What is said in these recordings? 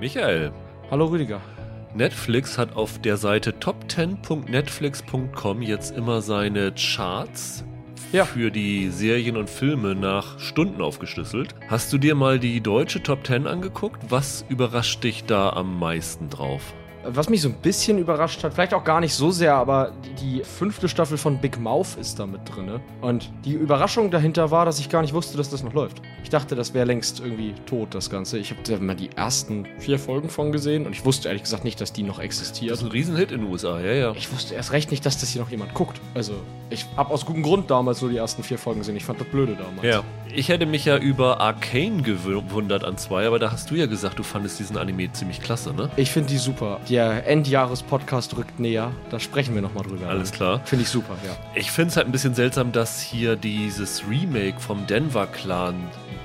Michael, Hallo Rüdiger. Netflix hat auf der Seite top10.netflix.com jetzt immer seine Charts Ja. für die Serien und Filme nach Stunden aufgeschlüsselt. Hast du dir mal die deutsche Top 10 angeguckt? Was überrascht dich da am meisten drauf? Was mich so ein bisschen überrascht hat, vielleicht auch gar nicht so sehr, aber die, fünfte Staffel von Big Mouth ist da mit drin. Und die Überraschung dahinter war, dass ich gar nicht wusste, dass das noch läuft. Ich dachte, das wäre längst irgendwie tot, das Ganze. Ich habe mal die ersten vier Folgen von gesehen und ich wusste ehrlich gesagt nicht, dass die noch Das existiert. ist ein Riesenhit in den USA, ja, ja. Ich wusste erst recht nicht, dass das hier noch jemand guckt. Also, ich habe aus gutem Grund damals nur die ersten vier Folgen gesehen. Ich fand das blöde damals. Ja. Ich hätte mich ja über Arcane gewundert an zwei, aber da hast du ja gesagt, du fandest diesen Anime ziemlich klasse, ne? Ich finde die super. Der Endjahres-Podcast rückt näher. Da sprechen wir nochmal drüber. Alles klar. Finde ich super, ja. Ich finde es halt ein bisschen seltsam, dass hier dieses Remake vom Denver Clan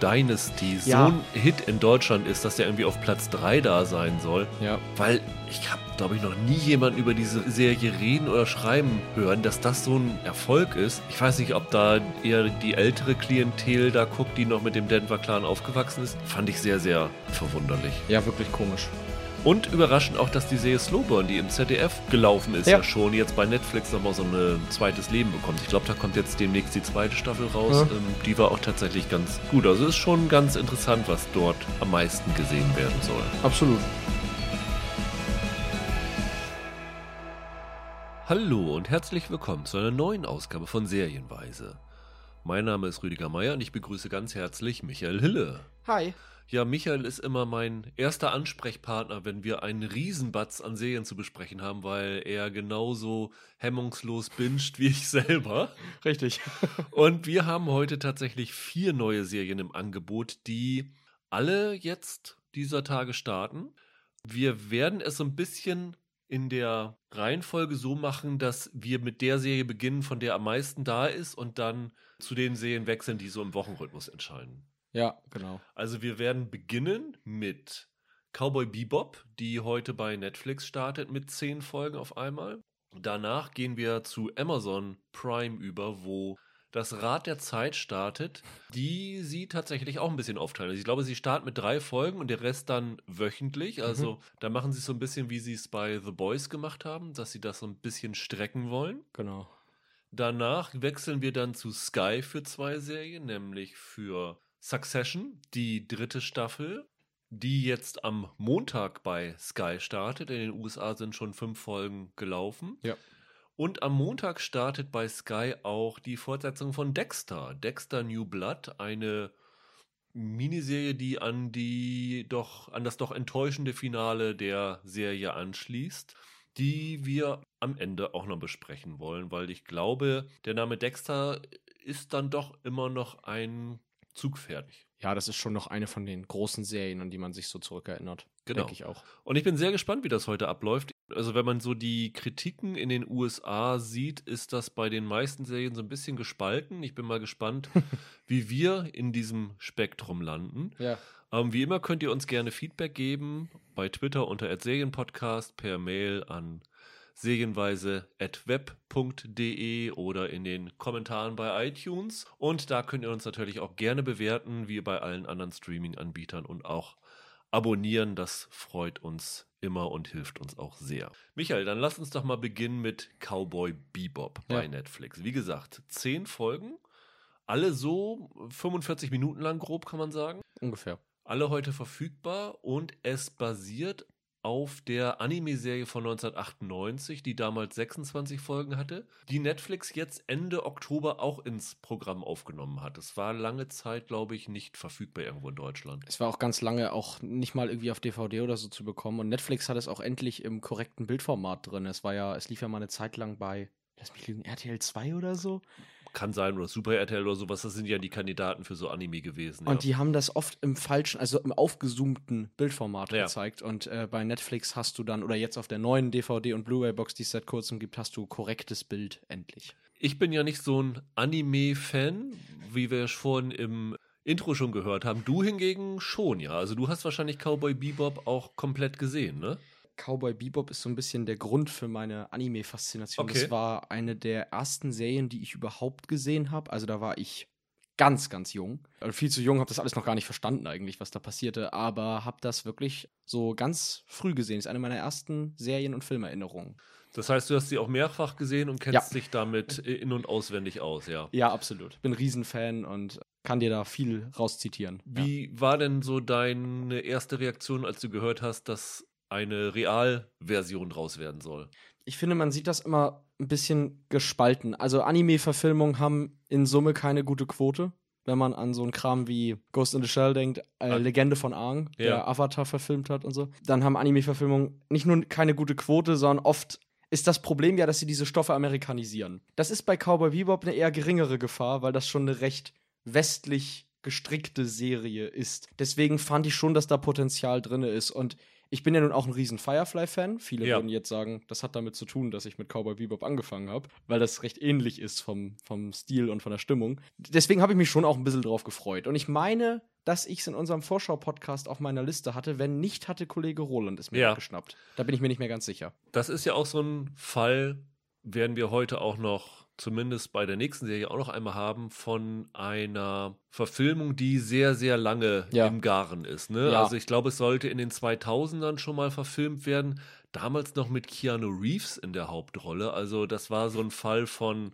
Dynasty Ja. so ein Hit in Deutschland ist, dass der irgendwie auf Platz 3 da sein soll. Ja. Weil ich habe, glaube ich, noch nie jemanden über diese Serie reden oder schreiben hören, dass das so ein Erfolg ist. Ich weiß nicht, ob da eher die ältere Klientel da guckt, die noch mit dem Denver Clan aufgewachsen ist. Fand ich sehr, sehr verwunderlich. Ja, wirklich komisch. Und überraschend auch, dass die Serie Slowburn, die im ZDF gelaufen ist, ja, Ja. schon jetzt bei Netflix nochmal so ein zweites Leben bekommt. Ich glaube, da kommt jetzt demnächst die zweite Staffel raus. Ja. Ähm, die war auch tatsächlich ganz gut. Also ist schon ganz interessant, was dort am meisten gesehen werden soll. Absolut. Hallo und herzlich willkommen zu einer neuen Ausgabe von Serienweise. Mein Name ist Rüdiger Meier und ich begrüße ganz herzlich Michael Hille. Hi. Ja, Michael ist immer mein erster Ansprechpartner, wenn wir einen Riesenbatz an Serien zu besprechen haben, weil er genauso hemmungslos binscht wie ich selber. Richtig. Und wir haben heute tatsächlich vier neue Serien im Angebot, die alle jetzt dieser Tage starten. Wir werden es so ein bisschen in der Reihenfolge so machen, dass wir mit der Serie beginnen, von der am meisten da ist und dann zu den Serien wechseln, die so im Wochenrhythmus entscheiden. Ja, genau. Also wir werden beginnen mit Cowboy Bebop, die heute bei Netflix startet mit zehn Folgen auf einmal. Danach gehen wir zu Amazon Prime über, wo das Rad der Zeit startet, die sie tatsächlich auch ein bisschen aufteilen. Also ich glaube, sie starten mit drei Folgen und der Rest dann wöchentlich. Also da machen sie es so ein bisschen, wie sie es bei The Boys gemacht haben, dass sie das so ein bisschen strecken wollen. Genau. Danach wechseln wir dann zu Sky für zwei Serien, nämlich für Succession, die dritte Staffel, die jetzt am Montag bei Sky startet. In den USA sind schon fünf Folgen gelaufen. Ja. Und am Montag startet bei Sky auch die Fortsetzung von Dexter. Dexter New Blood, eine Miniserie, die an die doch an das doch enttäuschende Finale der Serie anschließt, die wir am Ende auch noch besprechen wollen, weil ich glaube, der Name Dexter ist dann doch immer noch ein Zugpferd. Ja, das ist schon noch eine von den großen Serien, an die man sich so zurückerinnert. Genau. Denke ich auch. Und ich bin sehr gespannt, wie das heute abläuft. Also wenn man so die Kritiken in den USA sieht, ist das bei den meisten Serien so ein bisschen gespalten. Ich bin mal gespannt, wie wir in diesem Spektrum landen. Ja. Ähm, wie immer könnt ihr uns gerne Feedback geben bei Twitter unter @serienpodcast, per Mail an serienweise.web.de oder in den Kommentaren bei iTunes. Und da könnt ihr uns natürlich auch gerne bewerten, wie bei allen anderen Streaming-Anbietern und auch abonnieren. Das freut uns immer und hilft uns auch sehr. Michael, dann lass uns doch mal beginnen mit Cowboy Bebop bei Ja. Netflix. Wie gesagt, zehn Folgen, alle so 45 Minuten lang grob, kann man sagen. Ungefähr. Alle heute verfügbar und es basiert auf der Anime-Serie von 1998, die damals 26 Folgen hatte, die Netflix jetzt Ende Oktober auch ins Programm aufgenommen hat. Es war lange Zeit, glaube ich, nicht verfügbar irgendwo in Deutschland. Es war auch ganz lange auch nicht mal irgendwie auf DVD oder so zu bekommen. Und Netflix hat es auch endlich im korrekten Bildformat drin. Es war ja, es lief ja mal eine Zeit lang bei, lass mich lügen, RTL 2 oder so. Kann sein, oder Super RTL oder sowas, das sind ja die Kandidaten für so Anime gewesen. Und ja. die haben das oft im falschen, also im aufgezoomten Bildformat Ja. gezeigt. Und äh, bei Netflix hast du dann, oder jetzt auf der neuen DVD- und Blu-ray-Box, die es seit kurzem gibt, hast du korrektes Bild endlich. Ich bin ja nicht so ein Anime-Fan, wie wir vorhin im Intro schon gehört haben. Du hingegen schon, ja. Also du hast wahrscheinlich Cowboy Bebop auch komplett gesehen, ne? Cowboy Bebop ist so ein bisschen der Grund für meine Anime-Faszination. Okay. Das war eine der ersten Serien, die ich überhaupt gesehen habe. Also da war ich ganz, ganz jung. Also viel zu jung, habe das alles noch gar nicht verstanden eigentlich, was da passierte, aber habe das wirklich so ganz früh gesehen. Ist eine meiner ersten Serien- und Filmerinnerungen. Das heißt, du hast sie auch mehrfach gesehen und kennst ja. dich damit in- und auswendig aus, ja? Ja, absolut. Bin Riesenfan und kann dir da viel rauszitieren. Wie ja. war denn so deine erste Reaktion, als du gehört hast, dass eine Realversion draus werden soll? Ich finde, man sieht das immer ein bisschen gespalten. Also Anime-Verfilmungen haben in Summe keine gute Quote. Wenn man an so einen Kram wie Ghost in the Shell denkt, äh, ah. Legende von Aang, ja. der Avatar verfilmt hat und so, dann haben Anime-Verfilmungen nicht nur keine gute Quote, sondern oft ist das Problem ja, dass sie diese Stoffe amerikanisieren. Das ist bei Cowboy Bebop eine eher geringere Gefahr, weil das schon eine recht westlich gestrickte Serie ist. Deswegen fand ich schon, dass da Potenzial drin ist. Und ich bin ja nun auch ein riesen Firefly-Fan. Viele ja. würden jetzt sagen, das hat damit zu tun, dass ich mit Cowboy Bebop angefangen habe, weil das recht ähnlich ist vom, vom Stil und von der Stimmung. Deswegen habe ich mich schon auch ein bisschen drauf gefreut. Und ich meine, dass ich es in unserem Vorschau-Podcast auf meiner Liste hatte. Wenn nicht, hatte Kollege Roland es mir ja. geschnappt. Da bin ich mir nicht mehr ganz sicher. Das ist ja auch so ein Fall, werden wir heute auch noch zumindest bei der nächsten Serie auch noch einmal haben von einer Verfilmung, die sehr, sehr lange ja. im Garen ist. Ne? Ja. Also ich glaube, es sollte in den 2000ern schon mal verfilmt werden. Damals noch mit Keanu Reeves in der Hauptrolle. Also das war so ein Fall von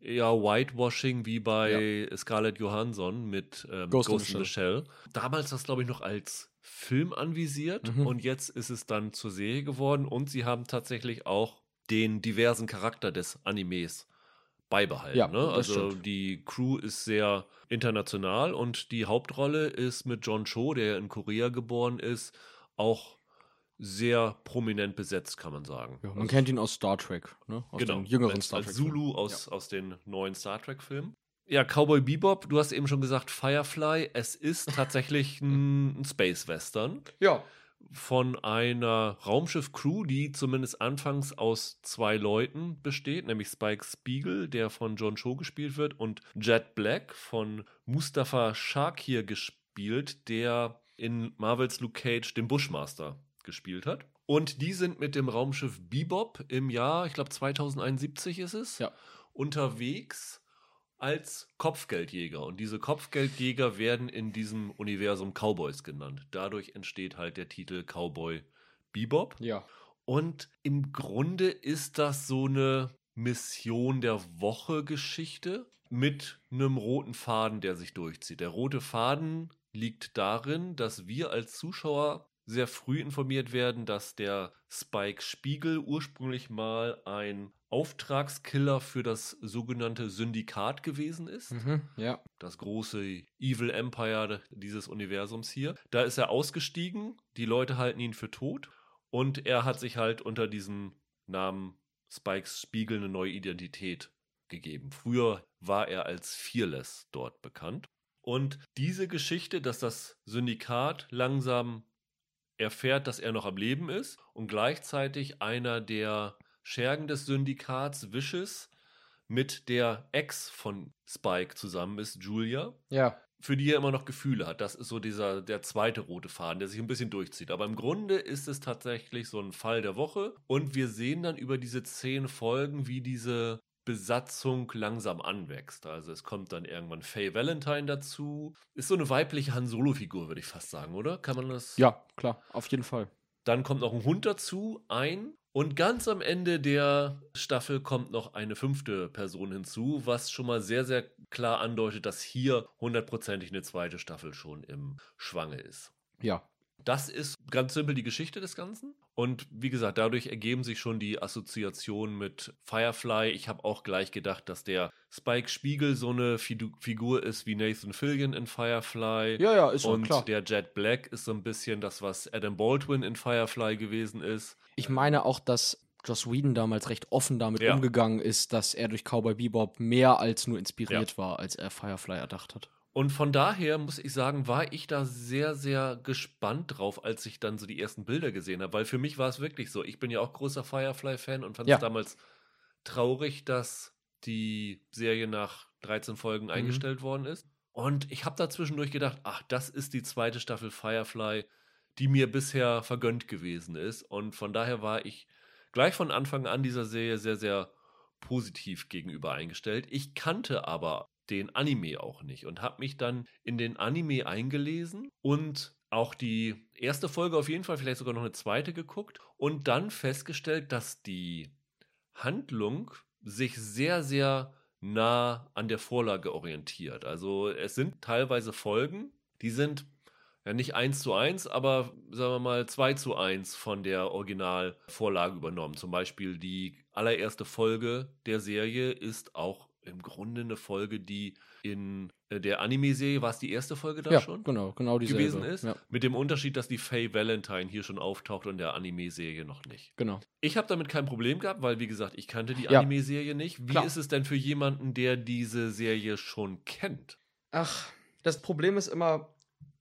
ja, Whitewashing wie bei ja. Scarlett Johansson mit ähm, Ghost, Ghost in the Shell. Damals das, glaube ich, noch als Film anvisiert mhm. und jetzt ist es dann zur Serie geworden und sie haben tatsächlich auch den diversen Charakter des Animes beibehalten. Ja, ne? Also stimmt. die Crew ist sehr international und die Hauptrolle ist mit John Cho, der in Korea geboren ist, auch sehr prominent besetzt, kann man sagen. Ja, man also, kennt ihn aus Star Trek, ne? aus genau, den jüngeren als, Star Trek. Als Zulu aus, ja. aus den neuen Star Trek-Filmen. Ja, Cowboy Bebop, du hast eben schon gesagt, Firefly, es ist tatsächlich ein, ein Space-Western. Ja von einer Raumschiff-Crew, die zumindest anfangs aus zwei Leuten besteht, nämlich Spike Spiegel, der von John Cho gespielt wird, und Jet Black von Mustafa Shakir gespielt, der in Marvels Luke Cage den Bushmaster gespielt hat. Und die sind mit dem Raumschiff Bebop im Jahr, ich glaube 2071 ist es, ja. unterwegs als Kopfgeldjäger. Und diese Kopfgeldjäger werden in diesem Universum Cowboys genannt. Dadurch entsteht halt der Titel Cowboy Bebop. Ja. Und im Grunde ist das so eine Mission der Woche Geschichte mit einem roten Faden, der sich durchzieht. Der rote Faden liegt darin, dass wir als Zuschauer sehr früh informiert werden, dass der Spike Spiegel ursprünglich mal ein Auftragskiller für das sogenannte Syndikat gewesen ist. Mhm, ja. Das große Evil Empire dieses Universums hier. Da ist er ausgestiegen, die Leute halten ihn für tot und er hat sich halt unter diesem Namen Spikes Spiegel eine neue Identität gegeben. Früher war er als Fearless dort bekannt. Und diese Geschichte, dass das Syndikat langsam erfährt, dass er noch am Leben ist und gleichzeitig einer der Schergen des Syndikats Vicious mit der Ex von Spike zusammen ist, Julia. Ja. Für die er immer noch Gefühle hat. Das ist so dieser, der zweite rote Faden, der sich ein bisschen durchzieht. Aber im Grunde ist es tatsächlich so ein Fall der Woche. Und wir sehen dann über diese zehn Folgen, wie diese Besatzung langsam anwächst. Also es kommt dann irgendwann Faye Valentine dazu. Ist so eine weibliche Han Solo-Figur, würde ich fast sagen, oder? Kann man das? Ja, klar, auf jeden Fall. Dann kommt noch ein Hund dazu, ein. Und ganz am Ende der Staffel kommt noch eine fünfte Person hinzu, was schon mal sehr, sehr klar andeutet, dass hier hundertprozentig eine zweite Staffel schon im Schwange ist. Ja. Das ist ganz simpel die Geschichte des Ganzen. Und wie gesagt, dadurch ergeben sich schon die Assoziationen mit Firefly. Ich habe auch gleich gedacht, dass der Spike Spiegel so eine Figur ist wie Nathan Fillion in Firefly. Ja, ja, ist Und klar. der Jet Black ist so ein bisschen das, was Adam Baldwin in Firefly gewesen ist. Ich meine auch, dass Joss Whedon damals recht offen damit ja. umgegangen ist, dass er durch Cowboy Bebop mehr als nur inspiriert ja. war, als er Firefly erdacht hat. Und von daher muss ich sagen, war ich da sehr, sehr gespannt drauf, als ich dann so die ersten Bilder gesehen habe, weil für mich war es wirklich so. Ich bin ja auch großer Firefly-Fan und fand es damals traurig, dass die Serie nach 13 Folgen mhm. eingestellt worden ist. Und ich habe da zwischendurch gedacht, ach, das ist die zweite Staffel Firefly, die mir bisher vergönnt gewesen ist. Und von daher war ich gleich von Anfang an dieser Serie sehr, sehr positiv gegenüber eingestellt. Ich kannte aber den Anime auch nicht und habe mich dann in den Anime eingelesen und auch die erste Folge auf jeden Fall, vielleicht sogar noch eine zweite geguckt und dann festgestellt, dass die Handlung sich sehr, sehr nah an der Vorlage orientiert. Also es sind teilweise Folgen, die sind ja nicht eins zu eins, aber sagen wir mal zwei zu eins von der Originalvorlage übernommen. Zum Beispiel die allererste Folge der Serie ist auch im Grunde eine Folge, die in äh, der Anime-Serie, war es die erste Folge da ja, schon? genau, genau dieselbe. gewesen ist. Ja, Mit dem Unterschied, dass die Faye Valentine hier schon auftaucht und der Anime-Serie noch nicht. genau. Ich habe damit kein Problem gehabt, weil, wie gesagt, ich kannte die Ja. Anime-Serie nicht. Wie Klar. ist es denn für jemanden, der diese Serie schon kennt? Ach, das Problem ist immer,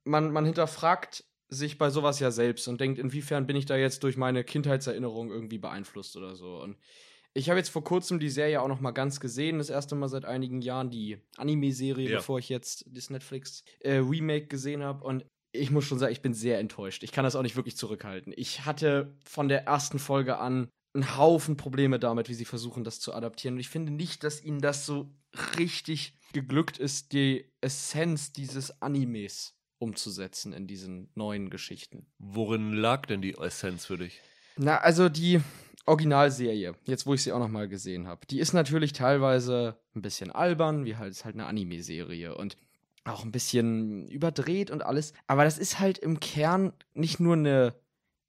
man, man hinterfragt sich bei sowas ja selbst und denkt, inwiefern bin ich da jetzt durch meine Kindheitserinnerung irgendwie beeinflusst oder so. Und ich habe jetzt vor kurzem die Serie auch noch mal ganz gesehen, das erste Mal seit einigen Jahren, die Anime-Serie, Ja. bevor ich jetzt das Netflix-Remake gesehen habe. Und ich muss schon sagen, ich bin sehr enttäuscht. Ich kann das auch nicht wirklich zurückhalten. Ich hatte von der ersten Folge an einen Haufen Probleme damit, wie sie versuchen, das zu adaptieren. Und ich finde nicht, dass ihnen das so richtig geglückt ist, die Essenz dieses Animes umzusetzen in diesen neuen Geschichten. Worin lag denn die Essenz für dich? Na, also die Originalserie, jetzt wo ich sie auch noch mal gesehen habe, die ist natürlich teilweise ein bisschen albern, wie halt ist halt eine Anime-Serie und auch ein bisschen überdreht und alles, aber das ist halt im Kern nicht nur eine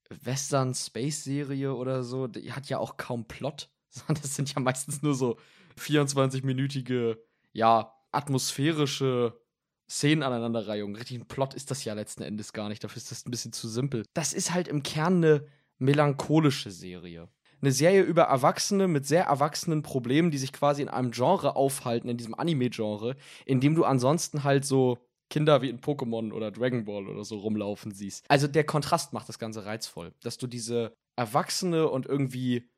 Western Space Serie oder so, die hat ja auch kaum Plot, sondern das sind ja meistens nur so 24-minütige, ja, atmosphärische Szenen aneinanderreihung. Richtigen Plot ist das ja letzten Endes gar nicht, dafür ist das ein bisschen zu simpel. Das ist halt im Kern eine melancholische Serie. Eine Serie über Erwachsene mit sehr erwachsenen Problemen, die sich quasi in einem Genre aufhalten, in diesem Anime-Genre, in dem du ansonsten halt so Kinder wie in Pokémon oder Dragon Ball oder so rumlaufen siehst. Also der Kontrast macht das Ganze reizvoll, dass du diese erwachsene und irgendwie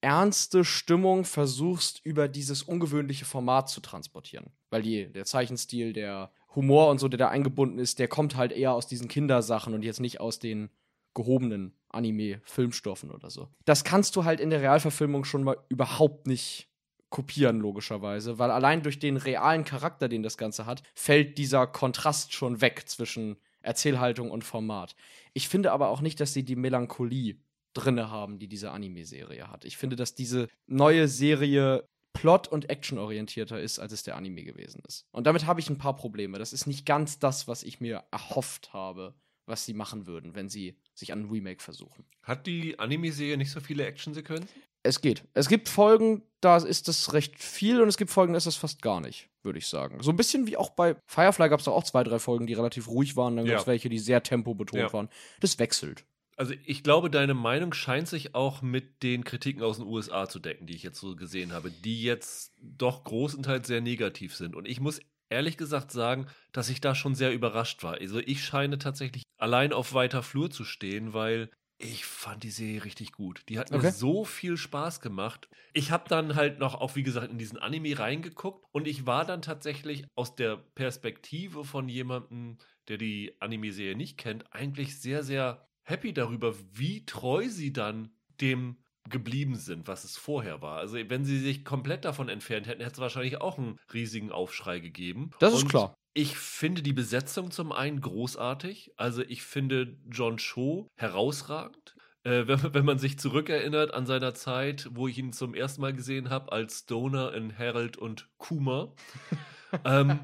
ernste Stimmung versuchst, über dieses ungewöhnliche Format zu transportieren. Weil die, der Zeichenstil, der Humor und so, der da eingebunden ist, der kommt halt eher aus diesen Kindersachen und jetzt nicht aus den gehobenen Anime-Filmstoffen oder so. Das kannst du halt in der Realverfilmung schon mal überhaupt nicht kopieren, logischerweise, weil allein durch den realen Charakter, den das Ganze hat, fällt dieser Kontrast schon weg zwischen Erzählhaltung und Format. Ich finde aber auch nicht, dass sie die Melancholie drinne haben, die diese Anime-Serie hat. Ich finde, dass diese neue Serie plot- und actionorientierter ist, als es der Anime gewesen ist. Und damit habe ich ein paar Probleme. Das ist nicht ganz das, was ich mir erhofft habe, was sie machen würden, wenn sie sich an ein Remake versuchen. Hat die Anime-Serie nicht so viele Actionsequenzen? Es geht. Es gibt Folgen, da ist das recht viel und es gibt Folgen, da ist das fast gar nicht, würde ich sagen. So ein bisschen wie auch bei Firefly gab es auch zwei, drei Folgen, die relativ ruhig waren. Dann Ja. gab es welche, die sehr tempobetont Ja. waren. Das wechselt. Also ich glaube, deine Meinung scheint sich auch mit den Kritiken aus den USA zu decken, die ich jetzt so gesehen habe, die jetzt doch großenteils sehr negativ sind. Und ich muss ehrlich gesagt sagen, dass ich da schon sehr überrascht war. Also ich scheine tatsächlich allein auf weiter Flur zu stehen, weil ich fand die Serie richtig gut. Die hat mir Okay. so viel Spaß gemacht. Ich habe dann halt noch auch, wie gesagt, in diesen Anime reingeguckt und ich war dann tatsächlich aus der Perspektive von jemandem, der die Anime-Serie nicht kennt, eigentlich sehr, sehr happy darüber, wie treu sie dann dem geblieben sind, was es vorher war. Also wenn sie sich komplett davon entfernt hätten, hätte es wahrscheinlich auch einen riesigen Aufschrei gegeben. Das ist Und klar. Ich finde die Besetzung zum einen großartig. Also ich finde John Cho herausragend. Äh, wenn, wenn man sich zurückerinnert an seiner Zeit, wo ich ihn zum ersten Mal gesehen habe als Stoner in Harold und Kuma. ähm,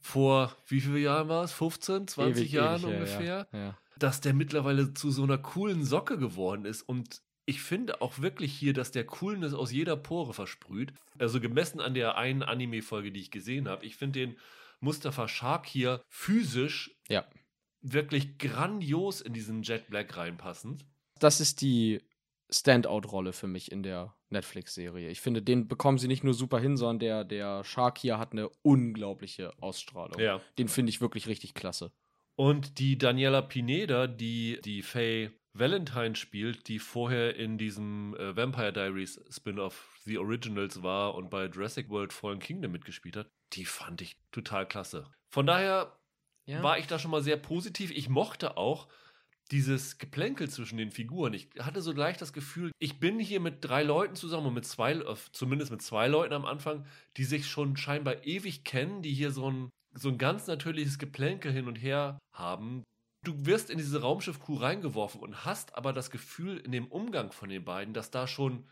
vor wie viele Jahren war es? 15, 20 Ewig, Jahren ewig ungefähr? Ja. ja. dass der mittlerweile zu so einer coolen Socke geworden ist und ich finde auch wirklich hier, dass der Coolness aus jeder Pore versprüht. Also gemessen an der einen Anime-Folge, die ich gesehen habe. Ich finde den Mustafa Shark hier physisch Ja. wirklich grandios in diesen Jet Black reinpassend. Das ist die Standout-Rolle für mich in der Netflix-Serie. Ich finde, den bekommen sie nicht nur super hin, sondern der, der Shark hier hat eine unglaubliche Ausstrahlung. Ja. Den finde ich wirklich richtig klasse. Und die Daniela Pineda, die die Faye Valentine spielt, die vorher in diesem äh, Vampire Diaries Spin-off The Originals war und bei Jurassic World Fallen Kingdom mitgespielt hat, die fand ich total klasse. Von daher war ich da schon mal sehr positiv. Ich mochte auch dieses Geplänkel zwischen den Figuren. Ich hatte so gleich das Gefühl, ich bin hier mit drei Leuten zusammen und mit zwei, äh, zumindest mit zwei Leuten am Anfang, die sich schon scheinbar ewig kennen, die hier so ein, so ein ganz natürliches Geplänkel hin und her haben. Du wirst in diese Raumschiff-Crew reingeworfen und hast aber das Gefühl in dem Umgang von den beiden, dass da schon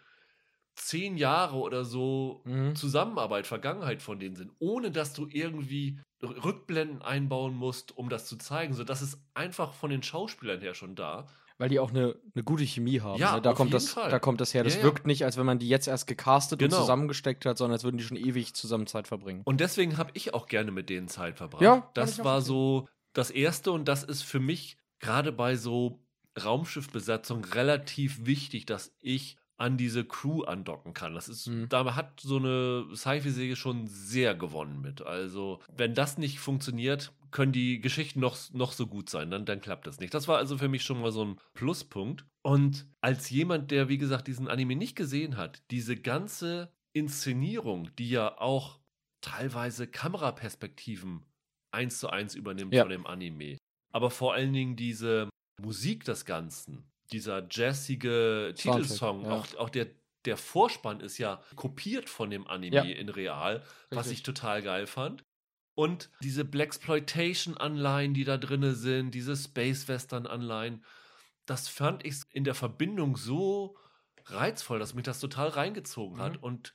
zehn Jahre oder so Mhm. Zusammenarbeit, Vergangenheit von denen sind, ohne dass du irgendwie Rückblenden einbauen musst, um das zu zeigen. So, das ist einfach von den Schauspielern her schon da. Weil die auch eine, eine gute Chemie haben. Ja, ne? da, kommt das, Fall. da kommt das her. Das Ja, ja. wirkt nicht, als wenn man die jetzt erst gecastet Genau. und zusammengesteckt hat, sondern als würden die schon ewig zusammen Zeit verbringen. Und deswegen habe ich auch gerne mit denen Zeit verbracht. Ja, das war so das Erste und das ist für mich gerade bei so Raumschiffbesatzung relativ wichtig, dass ich an diese Crew andocken kann. Das ist, Mhm. da hat so eine Sci-Fi-Serie schon sehr gewonnen mit. Also, wenn das nicht funktioniert, können die Geschichten noch, noch so gut sein, dann, dann klappt das nicht. Das war also für mich schon mal so ein Pluspunkt. Und als jemand, der, wie gesagt, diesen Anime nicht gesehen hat, diese ganze Inszenierung, die ja auch teilweise Kameraperspektiven eins zu eins übernimmt Ja. von dem Anime. Aber vor allen Dingen diese Musik des Ganzen, dieser jazzige Titelsong, ja. auch, auch der, der Vorspann ist ja kopiert von dem Anime Ja. in real, was Richtig. ich total geil fand. Und diese Blaxploitation-Anleihen, die da drinne sind, diese Space-Western-Anleihen, das fand ich in der Verbindung so reizvoll, dass mich das total reingezogen Mhm. hat und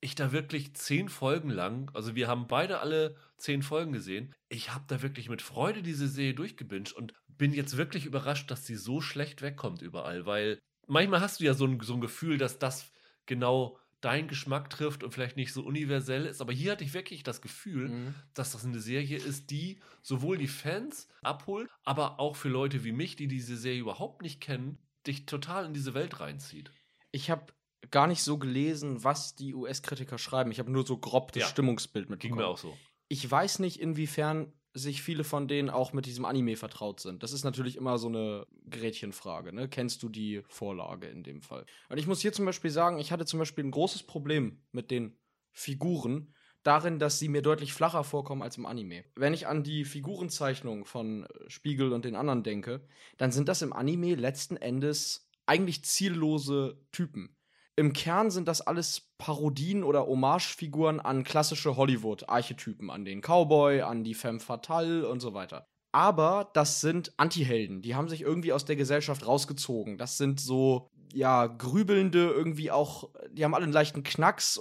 ich da wirklich zehn Folgen lang, also wir haben beide alle zehn Folgen gesehen, ich habe da wirklich mit Freude diese Serie durchgebinged und bin jetzt wirklich überrascht, dass sie so schlecht wegkommt überall, weil manchmal hast du ja so ein, so ein Gefühl, dass das genau deinen Geschmack trifft und vielleicht nicht so universell ist, aber hier hatte ich wirklich das Gefühl, Mhm. dass das eine Serie ist, die sowohl die Fans abholt, aber auch für Leute wie mich, die diese Serie überhaupt nicht kennen, dich total in diese Welt reinzieht. Ich habe gar nicht so gelesen, was die US-Kritiker schreiben. Ich habe nur so grob das Ja. Stimmungsbild Ging mitbekommen. mir auch so. Ich weiß nicht, inwiefern sich viele von denen auch mit diesem Anime vertraut sind. Das ist natürlich immer so eine Gretchenfrage. Ne? Kennst du die Vorlage in dem Fall? Und ich muss hier zum Beispiel sagen, ich hatte zum Beispiel ein großes Problem mit den Figuren darin, dass sie mir deutlich flacher vorkommen als im Anime. Wenn ich an die Figurenzeichnung von Spiegel und den anderen denke, dann sind das im Anime letzten Endes eigentlich ziellose Typen. Im Kern sind das alles Parodien oder Hommagefiguren an klassische Hollywood-Archetypen, an den Cowboy, an die Femme Fatale und so weiter. Aber das sind Antihelden, die haben sich irgendwie aus der Gesellschaft rausgezogen. Das sind so, ja, grübelnde, irgendwie auch, die haben alle einen leichten Knacks.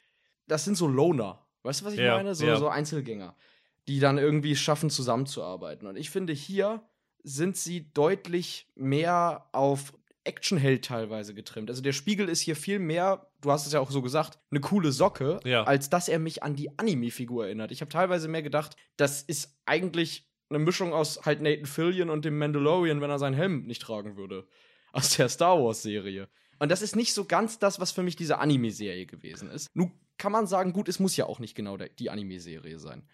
Das sind so Loner. Weißt du, was ich Ja, meine? So, ja. so Einzelgänger, die dann irgendwie schaffen, zusammenzuarbeiten. Und ich finde, hier sind sie deutlich mehr auf Actionheld teilweise getrimmt. Also der Spiegel ist hier viel mehr, du hast es ja auch so gesagt, eine coole Socke, Ja. als dass er mich an die Anime-Figur erinnert. Ich habe teilweise mehr gedacht, das ist eigentlich eine Mischung aus halt Nathan Fillion und dem Mandalorian, wenn er seinen Helm nicht tragen würde. Aus der Star Wars-Serie. Und das ist nicht so ganz das, was für mich diese Anime-Serie gewesen ist. Nun kann man sagen, gut, es muss ja auch nicht genau die Anime-Serie sein.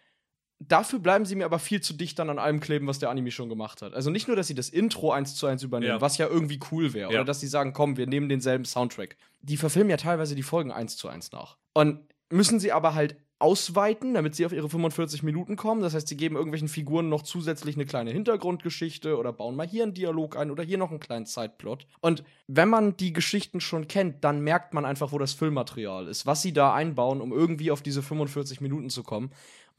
Dafür bleiben sie mir aber viel zu dicht dann an allem kleben, was der Anime schon gemacht hat. Also nicht nur, dass sie das Intro eins zu eins übernehmen, Ja. was ja irgendwie cool wäre, Ja. oder dass sie sagen, komm, wir nehmen denselben Soundtrack. Die verfilmen ja teilweise die Folgen eins zu eins nach. Und müssen sie aber halt ausweiten, damit sie auf ihre 45 Minuten kommen. Das heißt, sie geben irgendwelchen Figuren noch zusätzlich eine kleine Hintergrundgeschichte oder bauen mal hier einen Dialog ein oder hier noch einen kleinen Zeitplot. Und wenn man die Geschichten schon kennt, dann merkt man einfach, wo das Füllmaterial ist, was sie da einbauen, um irgendwie auf diese 45 Minuten zu kommen.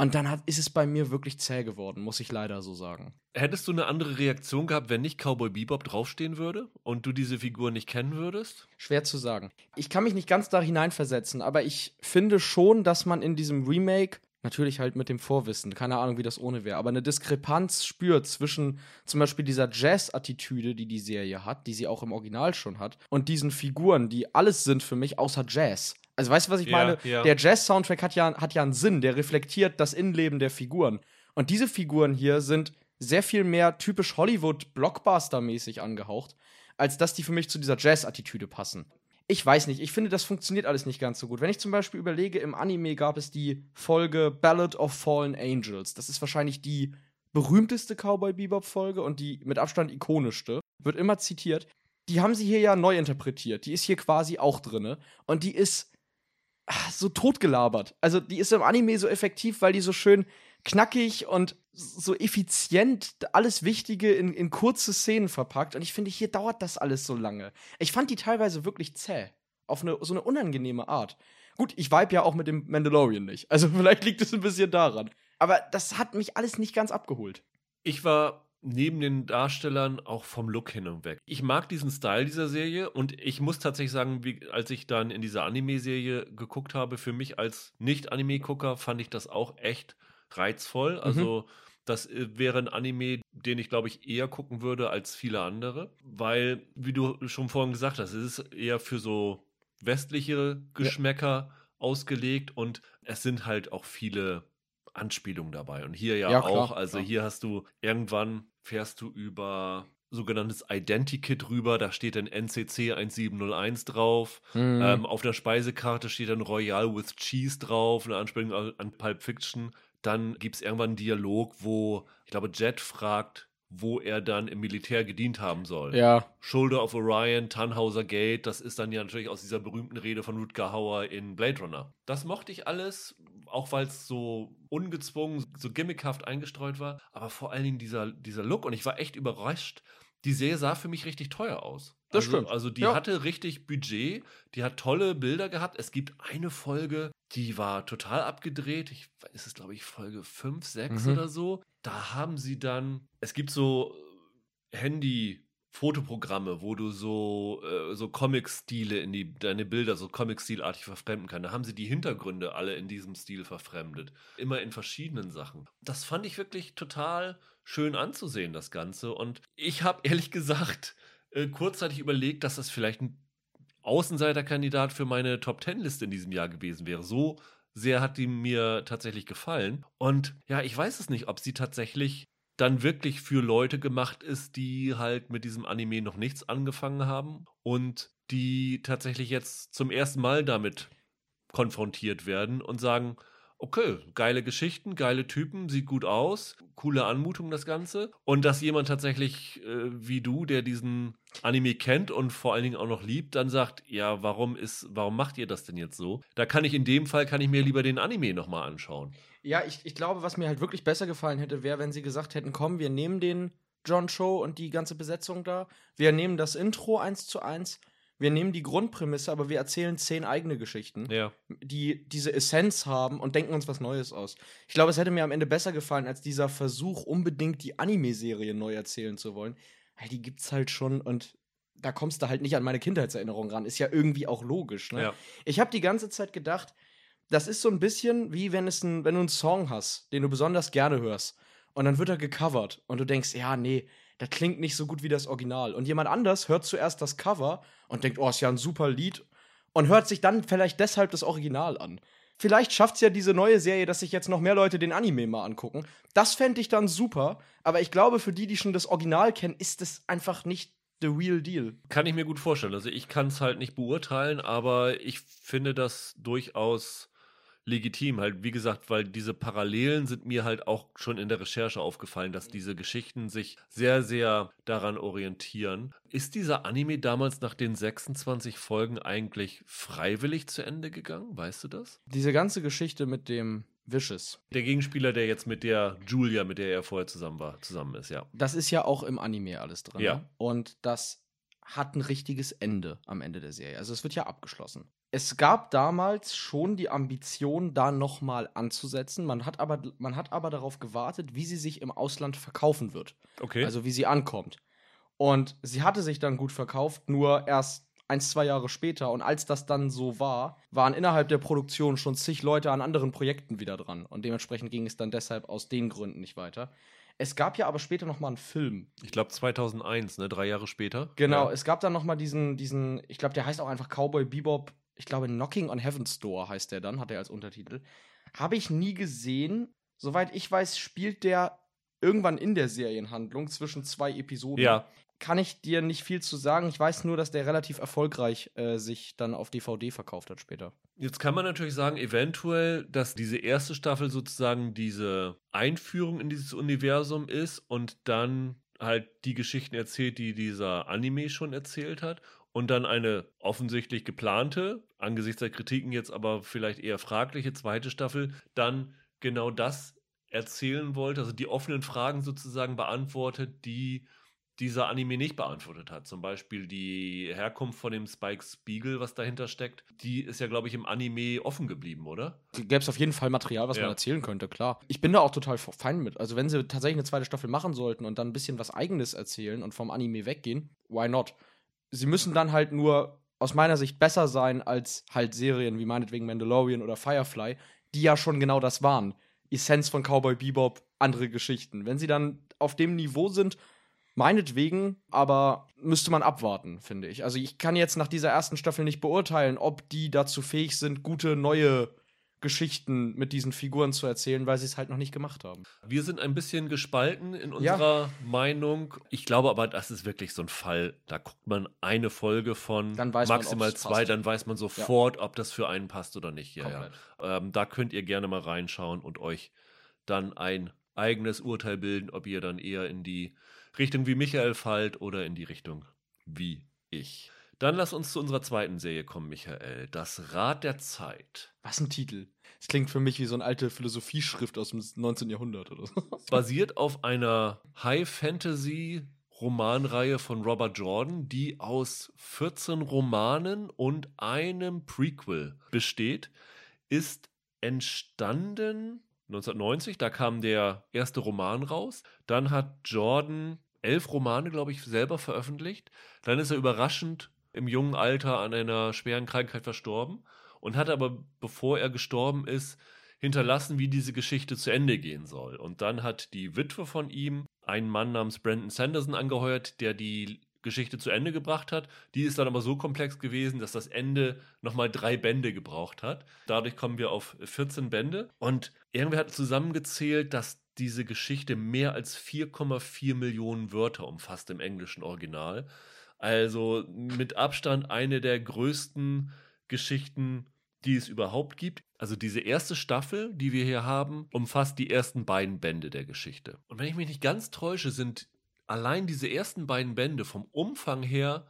Und dann hat, ist es bei mir wirklich zäh geworden, muss ich leider so sagen. Hättest du eine andere Reaktion gehabt, wenn nicht Cowboy Bebop draufstehen würde und du diese Figur nicht kennen würdest? Schwer zu sagen. Ich kann mich nicht ganz da hineinversetzen, aber ich finde schon, dass man in diesem Remake, natürlich halt mit dem Vorwissen, keine Ahnung, wie das ohne wäre, aber eine Diskrepanz spürt zwischen zum Beispiel dieser Jazz-Attitüde, die die Serie hat, die sie auch im Original schon hat, und diesen Figuren, die alles sind für mich außer Jazz. Also weißt du, was ich meine? ja. Der Jazz-Soundtrack hat ja, hat ja einen Sinn, der reflektiert das Innenleben der Figuren. Und diese Figuren hier sind sehr viel mehr typisch Hollywood-Blockbuster-mäßig angehaucht, als dass die für mich zu dieser Jazz-Attitüde passen. Ich weiß nicht, ich finde, das funktioniert alles nicht ganz so gut. Wenn ich zum Beispiel überlege, im Anime gab es die Folge Ballad of Fallen Angels. Das ist wahrscheinlich die berühmteste Cowboy Bebop-Folge und die mit Abstand ikonischste. Wird immer zitiert. Die haben sie hier ja neu interpretiert. Die ist hier quasi auch drinne. Und die ist so totgelabert. Also, die ist im Anime so effektiv, weil die so schön knackig und so effizient alles Wichtige in, in kurze Szenen verpackt. Und ich finde, hier dauert das alles so lange. Ich fand die teilweise wirklich zäh. Auf eine, so eine unangenehme Art. Gut, ich vibe ja auch mit dem Mandalorian nicht. Also vielleicht liegt es ein bisschen daran. Aber das hat mich alles nicht ganz abgeholt. Ich war neben den Darstellern auch vom Look hin und weg. Ich mag diesen Style dieser Serie und ich muss tatsächlich sagen, wie, als ich dann in dieser Anime-Serie geguckt habe, für mich als Nicht-Anime-Gucker fand ich das auch echt reizvoll. Mhm. Also das äh, wäre ein Anime, den ich, glaube ich, eher gucken würde als viele andere, weil, wie du schon vorhin gesagt hast, es ist eher für so westliche Geschmäcker ja. ausgelegt und es sind halt auch viele Anspielungen dabei. Und hier ja, ja auch. Klar, also klar. hier hast du irgendwann fährst du über sogenanntes Identikit rüber, da steht dann NCC 1701 drauf. Mhm. Ähm, auf der Speisekarte steht dann Royal with Cheese drauf, eine Anspielung an Pulp Fiction. Dann gibt es irgendwann einen Dialog, wo, ich glaube, Jet fragt, wo er dann im Militär gedient haben soll. Ja. Shoulder of Orion, Tannhauser Gate, das ist dann ja natürlich aus dieser berühmten Rede von Rutger Hauer in Blade Runner. Das mochte ich alles, auch weil es so ungezwungen, so gimmickhaft eingestreut war, aber vor allen Dingen dieser, dieser Look und ich war echt überrascht. Die Serie sah für mich richtig teuer aus. Das also, stimmt. Also die ja. hatte richtig Budget, die hat tolle Bilder gehabt. Es gibt eine Folge, die war total abgedreht. Ich, ist es, glaube ich, Folge 5, 6 mhm. oder so. Da haben sie dann, es gibt so Handy- Fotoprogramme, wo du so, äh, so Comic-Stile in die, deine Bilder so Comic-Stilartig verfremden kannst. Da haben sie die Hintergründe alle in diesem Stil verfremdet. Immer in verschiedenen Sachen. Das fand ich wirklich total schön anzusehen, das Ganze. Und ich habe ehrlich gesagt äh, kurzzeitig überlegt, dass das vielleicht ein Außenseiterkandidat für meine Top Ten Liste in diesem Jahr gewesen wäre. So sehr hat die mir tatsächlich gefallen. Und ja, ich weiß es nicht, ob sie tatsächlich dann wirklich für Leute gemacht ist, die halt mit diesem Anime noch nichts angefangen haben und die tatsächlich jetzt zum ersten Mal damit konfrontiert werden und sagen, okay, geile Geschichten, geile Typen, sieht gut aus, coole Anmutung das Ganze. Und dass jemand tatsächlich äh, wie du, der diesen Anime kennt und vor allen Dingen auch noch liebt, dann sagt, ja, warum ist, warum macht ihr das denn jetzt so? Da kann ich in dem Fall, kann ich mir lieber den Anime nochmal anschauen. Ja, ich, ich glaube, was mir halt wirklich besser gefallen hätte, wäre, wenn sie gesagt hätten, komm, wir nehmen den John Show und die ganze Besetzung da, wir nehmen das Intro eins zu eins wir nehmen die Grundprämisse, aber wir erzählen zehn eigene Geschichten, ja. die diese Essenz haben und denken uns was Neues aus. Ich glaube, es hätte mir am Ende besser gefallen, als dieser Versuch, unbedingt die Anime-Serie neu erzählen zu wollen. Weil die gibt's halt schon und da kommst du halt nicht an meine Kindheitserinnerung ran. Ist ja irgendwie auch logisch. Ne? Ja. Ich habe die ganze Zeit gedacht, das ist so ein bisschen wie wenn, es ein, wenn du einen Song hast, den du besonders gerne hörst. Und dann wird er gecovert und du denkst, ja, nee, das klingt nicht so gut wie das Original. Und jemand anders hört zuerst das Cover und denkt, oh, ist ja ein super Lied und hört sich dann vielleicht deshalb das Original an. Vielleicht schafft es ja diese neue Serie, dass sich jetzt noch mehr Leute den Anime mal angucken. Das fände ich dann super, aber ich glaube, für die, die schon das Original kennen, ist es einfach nicht the real deal. Kann ich mir gut vorstellen. Also ich kann es halt nicht beurteilen, aber ich finde das durchaus legitim. Halt, wie gesagt, weil diese Parallelen sind mir halt auch schon in der Recherche aufgefallen, dass diese Geschichten sich sehr, sehr daran orientieren. Ist dieser Anime damals nach den 26 Folgen eigentlich freiwillig zu Ende gegangen? Weißt du das? Diese ganze Geschichte mit dem Vicious. Der Gegenspieler, der jetzt mit der Julia, mit der er vorher zusammen war, zusammen ist, ja. Das ist ja auch im Anime alles drin. Ja. Ne? Und das hat ein richtiges Ende am Ende der Serie. Also es wird ja abgeschlossen es gab damals schon die Ambition, da nochmal anzusetzen. Man hat, aber, man hat aber darauf gewartet, wie sie sich im Ausland verkaufen wird. Okay. Also wie sie ankommt. Und sie hatte sich dann gut verkauft, nur erst ein, zwei Jahre später. Und als das dann so war, waren innerhalb der Produktion schon zig Leute an anderen Projekten wieder dran. Und dementsprechend ging es dann deshalb aus den Gründen nicht weiter. Es gab ja aber später noch mal einen Film. Ich glaube 2001, ne, drei Jahre später. Genau, ja. es gab dann noch mal diesen, diesen, ich glaube, der heißt auch einfach Cowboy Bebop ich glaube, Knocking on Heaven's Door heißt der dann, hat er als Untertitel. Habe ich nie gesehen. Soweit ich weiß, spielt der irgendwann in der Serienhandlung zwischen zwei Episoden. Ja. Kann ich dir nicht viel zu sagen. Ich weiß nur, dass der relativ erfolgreich äh, sich dann auf DVD verkauft hat später. Jetzt kann man natürlich sagen, eventuell, dass diese erste Staffel sozusagen diese Einführung in dieses Universum ist und dann halt die Geschichten erzählt, die dieser Anime schon erzählt hat und dann eine offensichtlich geplante, angesichts der Kritiken jetzt aber vielleicht eher fragliche zweite Staffel, dann genau das erzählen wollte, also die offenen Fragen sozusagen beantwortet, die dieser Anime nicht beantwortet hat. Zum Beispiel die Herkunft von dem Spike Spiegel, was dahinter steckt, die ist ja, glaube ich, im Anime offen geblieben, oder? Gäbe es auf jeden Fall Material, was Ja. man erzählen könnte, klar. Ich bin da auch total fein mit. Also, wenn sie tatsächlich eine zweite Staffel machen sollten und dann ein bisschen was Eigenes erzählen und vom Anime weggehen, why not? Sie müssen dann halt nur aus meiner Sicht besser sein als halt Serien wie meinetwegen Mandalorian oder Firefly, die ja schon genau das waren. Essenz von Cowboy Bebop, andere Geschichten. Wenn sie dann auf dem Niveau sind, meinetwegen, aber müsste man abwarten, finde ich. Also ich kann jetzt nach dieser ersten Staffel nicht beurteilen, ob die dazu fähig sind, gute neue Geschichten mit diesen Figuren zu erzählen, weil sie es halt noch nicht gemacht haben. Wir sind ein bisschen gespalten in Ja. unserer Meinung. Ich glaube aber, das ist wirklich so ein Fall. Da guckt man eine Folge von man, maximal ob's zwei, passt. dann weiß man sofort, ob das für einen passt oder nicht. Ja, ja. Ähm, da könnt ihr gerne mal reinschauen und euch dann ein eigenes Urteil bilden, ob ihr dann eher in die Richtung wie Michael fallt oder in die Richtung wie ich. Dann lass uns zu unserer zweiten Serie kommen, Michael. Das Rad der Zeit. Was ein Titel. Es klingt für mich wie so eine alte Philosophieschrift aus dem 19. Jahrhundert oder so. basiert auf einer High-Fantasy-Romanreihe von Robert Jordan, die aus 14 Romanen und einem Prequel besteht, ist entstanden 1990, da kam der erste Roman raus. Dann hat Jordan elf Romane, glaube ich, selber veröffentlicht. Dann ist er überraschend im jungen Alter an einer schweren Krankheit verstorben und hat aber, bevor er gestorben ist, hinterlassen, wie diese Geschichte zu Ende gehen soll. Und dann hat die Witwe von ihm einen Mann namens Brandon Sanderson angeheuert, der die Geschichte zu Ende gebracht hat. Die ist dann aber so komplex gewesen, dass das Ende nochmal drei Bände gebraucht hat. Dadurch kommen wir auf 14 Bände. Und irgendwer hat zusammengezählt, dass diese Geschichte mehr als 4,4 Millionen Wörter umfasst im englischen Original. Also mit Abstand eine der größten Geschichten, die es überhaupt gibt. Also diese erste Staffel, die wir hier haben, umfasst die ersten beiden Bände der Geschichte. Und wenn ich mich nicht ganz täusche, sind allein diese ersten beiden Bände vom Umfang her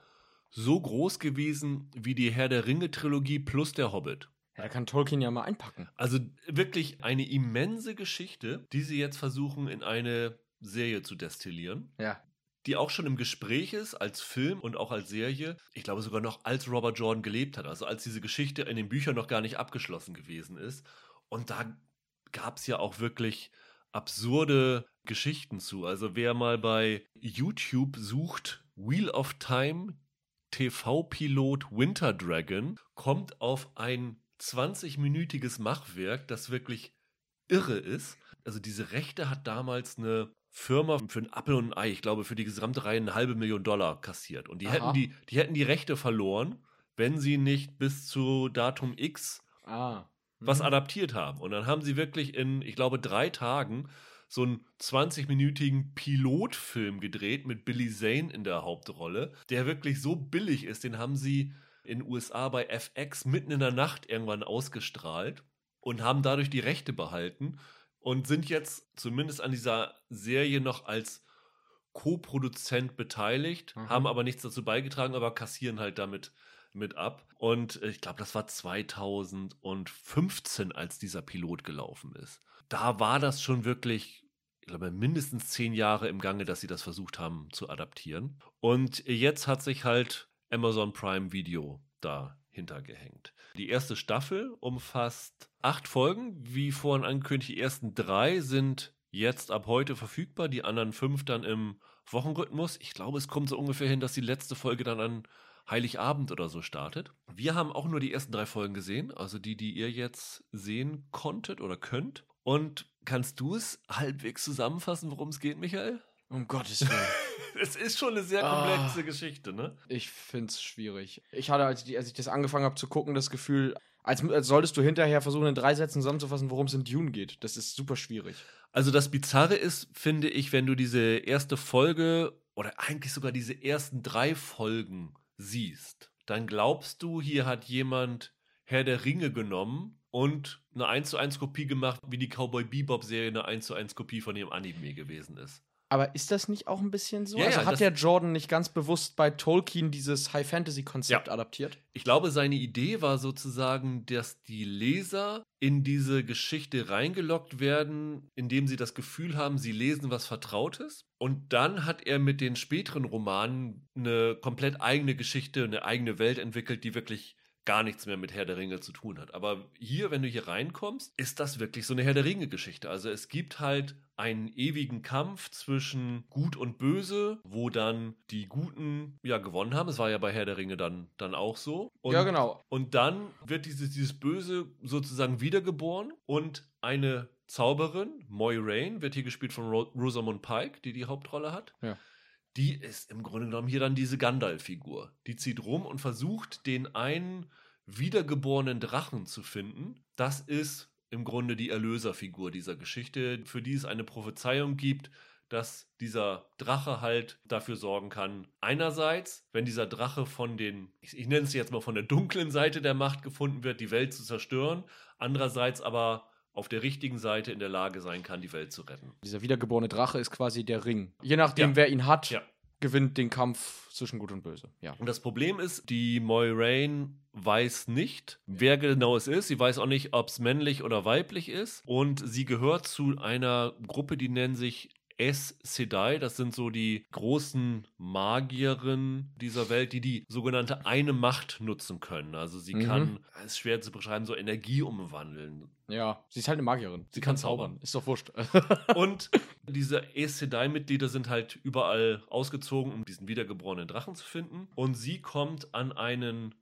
so groß gewesen wie die Herr der Ringe Trilogie plus der Hobbit. Ja, da kann Tolkien ja mal einpacken. Also wirklich eine immense Geschichte, die sie jetzt versuchen in eine Serie zu destillieren Ja. Die auch schon im Gespräch ist, als Film und auch als Serie. Ich glaube sogar noch, als Robert Jordan gelebt hat, also als diese Geschichte in den Büchern noch gar nicht abgeschlossen gewesen ist. Und da gab es ja auch wirklich absurde Geschichten zu. Also wer mal bei YouTube sucht, Wheel of Time TV-Pilot Winter Dragon, kommt auf ein 20-minütiges Machwerk, das wirklich irre ist. Also diese Rechte hat damals eine Firma für einen Apfel und ein Ei, ich glaube, für die gesamte Reihe eine halbe Million Dollar kassiert. Und die Aha. hätten die, die hätten die Rechte verloren, wenn sie nicht bis zu Datum X Ah. was Mhm. adaptiert haben. Und dann haben sie wirklich in, ich glaube, drei Tagen so einen 20-minütigen Pilotfilm gedreht mit Billy Zane in der Hauptrolle, der wirklich so billig ist. Den haben sie in den USA bei FX mitten in der Nacht irgendwann ausgestrahlt und haben dadurch die Rechte behalten und sind jetzt zumindest an dieser Serie noch als Co-Produzent beteiligt, Mhm. haben aber nichts dazu beigetragen, aber kassieren halt damit mit ab. Und ich glaube, das war 2015, als dieser Pilot gelaufen ist. Da war das schon wirklich, ich glaube, mindestens zehn Jahre im Gange, dass sie das versucht haben zu adaptieren. Und jetzt hat sich halt Amazon Prime Video dahinter gehängt. Die erste Staffel umfasst acht Folgen. Wie vorhin angekündigt, die ersten drei sind jetzt ab heute verfügbar, die anderen fünf dann im Wochenrhythmus. Ich glaube, es kommt so ungefähr hin, dass die letzte Folge dann an Heiligabend oder so startet. Wir haben auch nur die ersten drei Folgen gesehen, also die, die ihr jetzt sehen konntet oder könnt. Und kannst du es halbwegs zusammenfassen, worum es geht, Michael? Um Gottes Willen. Es ist schon eine sehr Ah. komplexe Geschichte, ne? Ich find's schwierig. Ich hatte, als, die, als ich das angefangen habe zu gucken, das Gefühl, als, als solltest du hinterher versuchen, in drei Sätzen zusammenzufassen, worum es in Dune geht. Das ist super schwierig. Also das Bizarre ist, finde ich, wenn du diese erste Folge oder eigentlich sogar diese ersten drei Folgen siehst, dann glaubst du, hier hat jemand Herr der Ringe genommen und eine 1 zu 1 Kopie gemacht, wie die Cowboy Bebop Serie eine 1 zu 1 Kopie von ihrem Anime gewesen ist. Aber ist das nicht auch ein bisschen so? Ja, also ja, hat der Jordan nicht ganz bewusst bei Tolkien dieses High-Fantasy-Konzept Ja. adaptiert? Ich glaube, seine Idee war sozusagen, dass die Leser in diese Geschichte reingelockt werden, indem sie das Gefühl haben, sie lesen was Vertrautes. Und dann hat er mit den späteren Romanen eine komplett eigene Geschichte, eine eigene Welt entwickelt, die wirklich gar nichts mehr mit Herr der Ringe zu tun hat. Aber hier, wenn du hier reinkommst, ist das wirklich so eine Herr der Ringe-Geschichte. Also es gibt halt einen ewigen Kampf zwischen Gut und Böse, wo dann die Guten ja gewonnen haben. Es war ja bei Herr der Ringe dann, dann auch so. Und, ja, genau. Und dann wird dieses, dieses Böse sozusagen wiedergeboren und eine Zauberin, Moiraine, wird hier gespielt von Ro Rosamund Pike, die die Hauptrolle hat. Ja. Die ist im Grunde genommen hier dann diese Gandalf-Figur. Die zieht rum und versucht, den einen wiedergeborenen Drachen zu finden. Das ist im Grunde die Erlöserfigur dieser Geschichte, für die es eine Prophezeiung gibt, dass dieser Drache halt dafür sorgen kann, einerseits, wenn dieser Drache von den, ich, ich nenne es jetzt mal von der dunklen Seite der Macht gefunden wird, die Welt zu zerstören, andererseits aber auf der richtigen Seite in der Lage sein kann, die Welt zu retten. Dieser wiedergeborene Drache ist quasi der Ring. Je nachdem, Ja. wer ihn hat, Ja. gewinnt den Kampf zwischen Gut und Böse. Ja. Und das Problem ist, die Moiraine weiß nicht, wer genau es ist. Sie weiß auch nicht, ob es männlich oder weiblich ist. Und sie gehört zu einer Gruppe, die nennen sich Aes Sedai. Das sind so die großen Magierinnen dieser Welt, die die sogenannte eine Macht nutzen können. Also sie Mhm. kann, es ist schwer zu beschreiben, so Energie umwandeln. Ja, sie ist halt eine Magierin. Sie kann zaubern. Ist doch wurscht. Und diese Aes Sedai-Mitglieder sind halt überall ausgezogen, um diesen wiedergeborenen Drachen zu finden. Und sie kommt an einen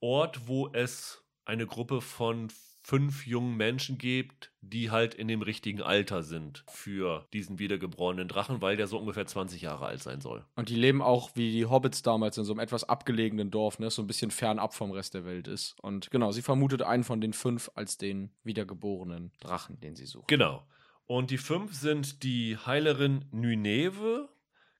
Ort, wo es eine Gruppe von fünf jungen Menschen gibt, die halt in dem richtigen Alter sind für diesen wiedergeborenen Drachen, weil der so ungefähr 20 Jahre alt sein soll. Und die leben auch wie die Hobbits damals in so einem etwas abgelegenen Dorf, ne? so ein bisschen fernab vom Rest der Welt ist. Und genau, sie vermutet einen von den fünf als den wiedergeborenen Drachen, den sie sucht. Genau. Und die fünf sind die Heilerin Nyneve,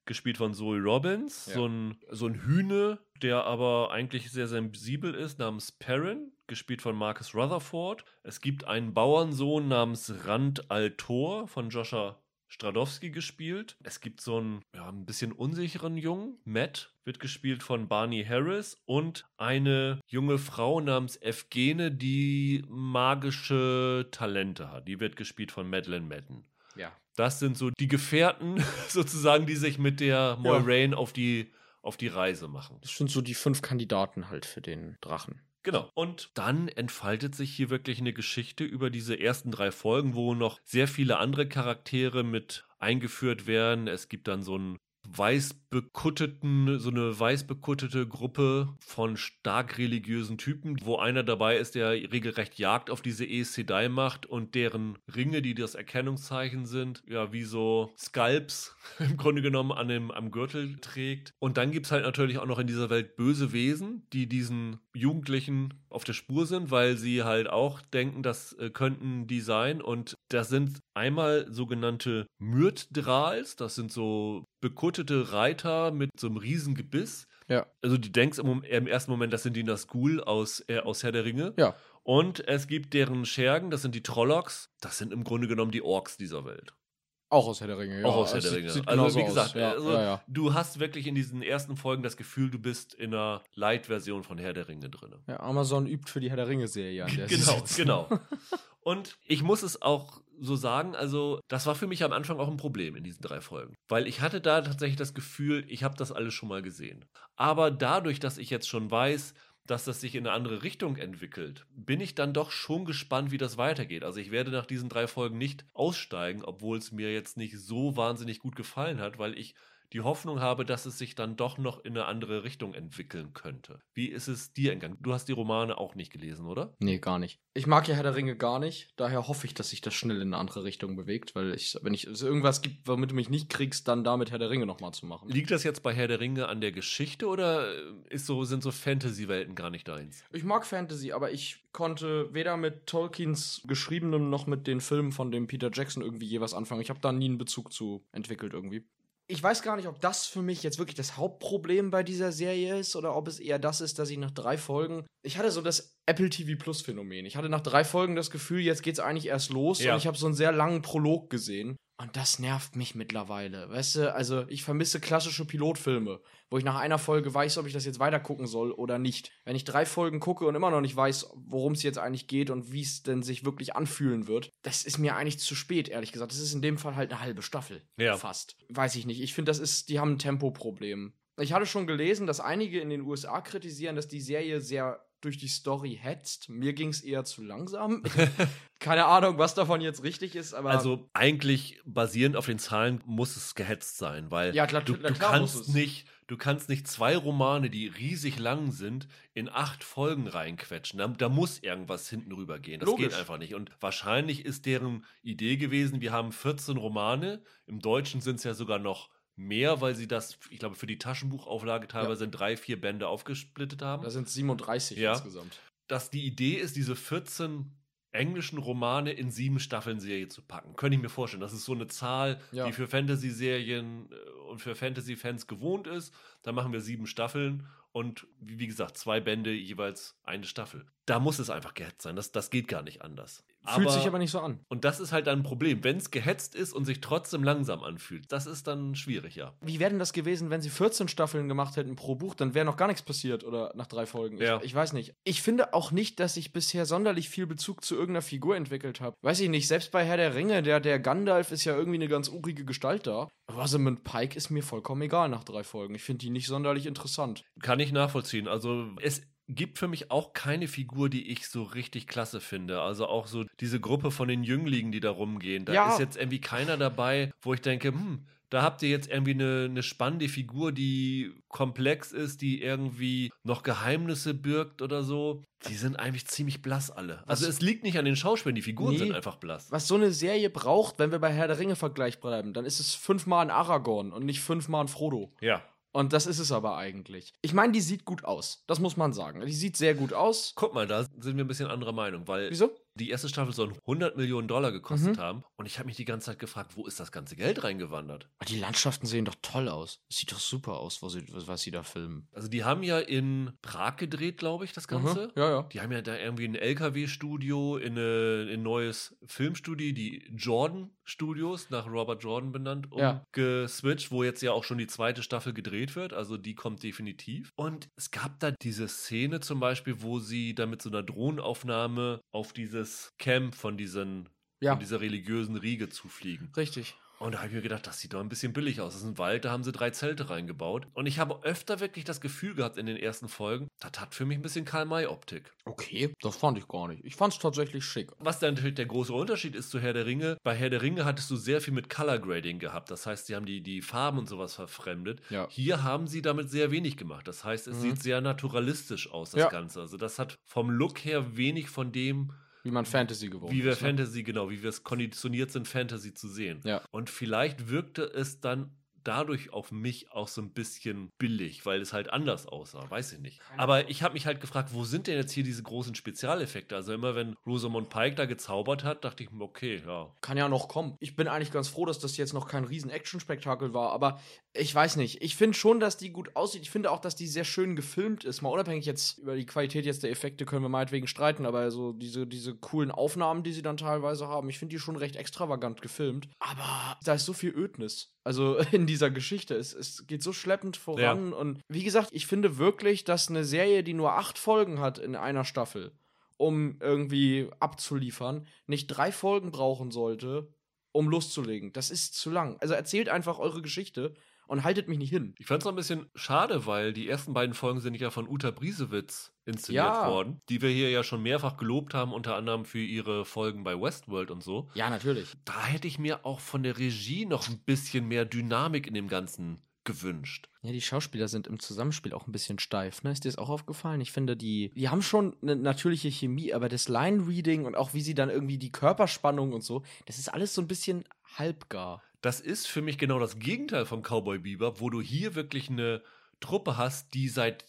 gespielt von Zoe Robbins, Ja. so, ein, so ein Hühne, der aber eigentlich sehr sensibel ist, namens Perrin, gespielt von Marcus Rutherford. Es gibt einen Bauernsohn namens Rand Altor von Joscha Stradowski gespielt. Es gibt so einen ja, ein bisschen unsicheren Jungen, Matt, wird gespielt von Barney Harris und eine junge Frau namens Evgene, die magische Talente hat. Die wird gespielt von Madeleine Madden. Ja. Das sind so die Gefährten sozusagen, die sich mit der Moiraine auf, die, auf die Reise machen. Das sind so die fünf Kandidaten halt für den Drachen. Genau. Und dann entfaltet sich hier wirklich eine Geschichte über diese ersten drei Folgen, wo noch sehr viele andere Charaktere mit eingeführt werden. Es gibt dann so einen weißbekutteten, so eine weißbekuttete Gruppe von stark religiösen Typen, wo einer dabei ist, der regelrecht Jagd auf diese Aes Sedai macht und deren Ringe, die das Erkennungszeichen sind, ja, wie so Skalps im Grunde genommen an dem, am Gürtel trägt. Und dann gibt es halt natürlich auch noch in dieser Welt böse Wesen, die diesen Jugendlichen auf der Spur sind, weil sie halt auch denken, das äh, könnten die sein. Und das sind einmal sogenannte Myrtdrals, das sind so bekuttete Reiter mit so einem riesen Gebiss. Ja. Also du denkst im, im ersten Moment, das sind die Nazgul aus, äh, aus Herr der Ringe. Ja. Und es gibt deren Schergen, das sind die Trollocks. Das sind im Grunde genommen die Orks dieser Welt. Auch aus Herr der Ringe, ja. Auch aus Herr der Ringe. Sieht also wie gesagt. Ja, also, ja, ja. du hast wirklich in diesen ersten Folgen das Gefühl, du bist in einer Light-Version von Herr der Ringe drin. ja, Amazon übt für die Herr der Ringe-Serie Genau, genau. Und ich muss es auch so sagen, also das war für mich am Anfang auch ein Problem in diesen drei Folgen, weil ich hatte da tatsächlich das Gefühl, ich habe das alles schon mal gesehen. Aber dadurch, dass ich jetzt schon weiß, dass das sich in eine andere Richtung entwickelt, bin ich dann doch schon gespannt, wie das weitergeht. Also ich werde nach diesen drei Folgen nicht aussteigen, obwohl es mir jetzt nicht so wahnsinnig gut gefallen hat, weil ich die Hoffnung habe, dass es sich dann doch noch in eine andere Richtung entwickeln könnte. Wie ist es dir entgangen? Du hast die Romane auch nicht gelesen, oder? Nee, gar nicht. Ich mag ja Herr der Ringe gar nicht. Daher hoffe ich, dass sich das schnell in eine andere Richtung bewegt, weil ich, wenn ich es irgendwas gibt, womit du mich nicht kriegst, dann damit Herr der Ringe nochmal zu machen. Liegt das jetzt bei Herr der Ringe an der Geschichte oder ist so, sind so Fantasy-Welten gar nicht deins? Ich mag Fantasy, aber ich konnte weder mit Tolkiens geschriebenem noch mit den Filmen von dem Peter Jackson irgendwie je was anfangen. Ich habe da nie einen Bezug zu entwickelt irgendwie. Ich weiß gar nicht, ob das für mich jetzt wirklich das Hauptproblem bei dieser Serie ist oder ob es eher das ist, dass ich nach drei Folgen. Ich hatte so das Apple TV Plus Phänomen. Ich hatte nach drei Folgen das Gefühl, jetzt geht's eigentlich erst los Ja. und ich habe so einen sehr langen Prolog gesehen. Und das nervt mich mittlerweile. Weißt du, also ich vermisse klassische Pilotfilme, wo ich nach einer Folge weiß, ob ich das jetzt weitergucken soll oder nicht. Wenn ich drei Folgen gucke und immer noch nicht weiß, worum es jetzt eigentlich geht und wie es denn sich wirklich anfühlen wird, das ist mir eigentlich zu spät, ehrlich gesagt. Das ist in dem Fall halt eine halbe Staffel. Ja. Fast. Weiß ich nicht. Ich finde, das ist, die haben ein Tempoproblem. Ich hatte schon gelesen, dass einige in den USA kritisieren, dass die Serie sehr durch die Story hetzt. Mir ging es eher zu langsam. Keine Ahnung, was davon jetzt richtig ist, aber. Also eigentlich basierend auf den Zahlen muss es gehetzt sein, weil Ja, klar, du, du klar kannst nicht, du kannst nicht zwei Romane, die riesig lang sind, in acht Folgen reinquetschen. Da, da muss irgendwas hinten rüber gehen. Das Logisch. geht einfach nicht. Und wahrscheinlich ist deren Idee gewesen, wir haben 14 Romane. Im Deutschen sind es ja sogar noch mehr, weil sie das, ich glaube, für die Taschenbuchauflage teilweise in drei, vier Bände aufgesplittet haben. da sind 37 Ja. insgesamt. dass die Idee ist, diese 14 englischen Romane in sieben Staffeln Serie zu packen. Könnte ich mir vorstellen. Das ist so eine Zahl, Ja. die für Fantasy-Serien äh, und für Fantasy-Fans gewohnt ist. Da machen wir sieben Staffeln und wie wie gesagt, zwei Bände jeweils eine Staffel. Da muss es einfach gehetzt sein. Das, das geht gar nicht anders. Fühlt sich aber nicht so an. Und das ist halt dann ein Problem. Wenn es gehetzt ist und sich trotzdem langsam anfühlt, das ist dann schwierig, ja. Wie wäre denn das gewesen, wenn sie 14 Staffeln gemacht hätten pro Buch? Dann wäre noch gar nichts passiert oder nach drei Folgen. Ja. Ich, ich weiß nicht. Ich finde auch nicht, dass ich bisher sonderlich viel Bezug zu irgendeiner Figur entwickelt habe. Weiß ich nicht. Selbst bei Herr der Ringe, der, der Gandalf ist ja irgendwie eine ganz urige Gestalt da. Rosamund Pike ist mir vollkommen egal nach drei Folgen. Ich finde die nicht sonderlich interessant. Kann ich nachvollziehen. Also es gibt für mich auch keine Figur, die ich so richtig klasse finde. Also auch so diese Gruppe von den Jünglingen, die da rumgehen. Da Ja. ist jetzt irgendwie keiner dabei, wo ich denke, hm, da habt ihr jetzt irgendwie eine, eine spannende Figur, die komplex ist, die irgendwie noch Geheimnisse birgt oder so. Die sind eigentlich ziemlich blass alle. Also Was- es liegt nicht an den Schauspielern, die Figuren Nee. sind einfach blass. Was so eine Serie braucht, wenn wir bei Herr der Ringe-Vergleich bleiben, dann ist es fünfmal ein Aragorn und nicht fünfmal ein Frodo. Ja. Und das ist es aber eigentlich. Ich meine, die sieht gut aus. Das muss man sagen. Die sieht sehr gut aus. Guck mal, da sind wir ein bisschen anderer Meinung, weil Wieso? die erste Staffel soll 100 Millionen Dollar gekostet Mhm. haben. Und ich habe mich die ganze Zeit gefragt, wo ist das ganze Geld reingewandert? Ah, Die Landschaften sehen doch toll aus. Es sieht doch super aus, was sie, was, was sie da filmen. Also die haben ja in Prag gedreht, glaube ich, das Ganze. Mhm. Ja, ja. Die haben ja da irgendwie ein LKW-Studio, in, eine, in ein neues Filmstudio, die Jordan Studios, nach Robert Jordan benannt, Ja. umgeswitcht, wo jetzt ja auch schon die zweite Staffel gedreht wird. Also die kommt definitiv. Und es gab da diese Szene zum Beispiel, wo sie da mit so einer Drohnenaufnahme auf dieses Camp von diesen Ja. von dieser religiösen Riege zufliegen. Richtig. Und da habe ich mir gedacht, das sieht doch ein bisschen billig aus. Das ist ein Wald, da haben sie drei Zelte reingebaut. Und ich habe öfter wirklich das Gefühl gehabt in den ersten Folgen, das hat für mich ein bisschen Karl-May-Optik. Okay, das fand ich gar nicht. Ich fand es tatsächlich schick. Was dann natürlich der große Unterschied ist zu Herr der Ringe, bei Herr der Ringe hattest du sehr viel mit Color Grading gehabt. Das heißt, sie haben die, die Farben und sowas verfremdet. Ja. Hier haben sie damit sehr wenig gemacht. Das heißt, es Mhm. sieht sehr naturalistisch aus, das Ja. Ganze. Also das hat vom Look her wenig von dem, Wie man Fantasy gewohnt wie wir ist. ne? Fantasy, genau, wie wir es konditioniert sind, Fantasy zu sehen. Ja. Und vielleicht wirkte es dann dadurch auf mich auch so ein bisschen billig, weil es halt anders aussah, weiß ich nicht. Aber ich habe mich halt gefragt, wo sind denn jetzt hier diese großen Spezialeffekte? Also immer wenn Rosamund Pike da gezaubert hat, dachte ich mir, okay, ja. Kann ja noch kommen. Ich bin eigentlich ganz froh, dass das jetzt noch kein riesen Action-Spektakel war, aber ich weiß nicht. Ich finde schon, dass die gut aussieht. Ich finde auch, dass die sehr schön gefilmt ist. Mal unabhängig jetzt über die Qualität jetzt der Effekte können wir meinetwegen streiten, aber so diese, diese coolen Aufnahmen, die sie dann teilweise haben, ich finde die schon recht extravagant gefilmt. Aber da ist so viel Ödnis. Also in dieser Geschichte. Es, es geht so schleppend voran. Und wie gesagt, ich finde wirklich, dass eine Serie, die nur acht Folgen hat in einer Staffel, um irgendwie abzuliefern, nicht drei Folgen brauchen sollte, um loszulegen. Das ist zu lang. Also erzählt einfach eure Geschichte und haltet mich nicht hin. Ich fand es auch ein bisschen schade, weil die ersten beiden Folgen sind ja von Uta Briesewitz inszeniert Ja. worden, die wir hier ja schon mehrfach gelobt haben, unter anderem für ihre Folgen bei Westworld und so. Ja, natürlich. Da hätte ich mir auch von der Regie noch ein bisschen mehr Dynamik in dem Ganzen gewünscht. Ja, die Schauspieler sind im Zusammenspiel auch ein bisschen steif, ne? Ist dir das auch aufgefallen? Ich finde, die, die haben schon eine natürliche Chemie, aber das Line-Reading und auch wie sie dann irgendwie die Körperspannung und so, das ist alles so ein bisschen halbgar. Das ist für mich genau das Gegenteil von Cowboy Bebop, wo du hier wirklich eine Truppe hast, die seit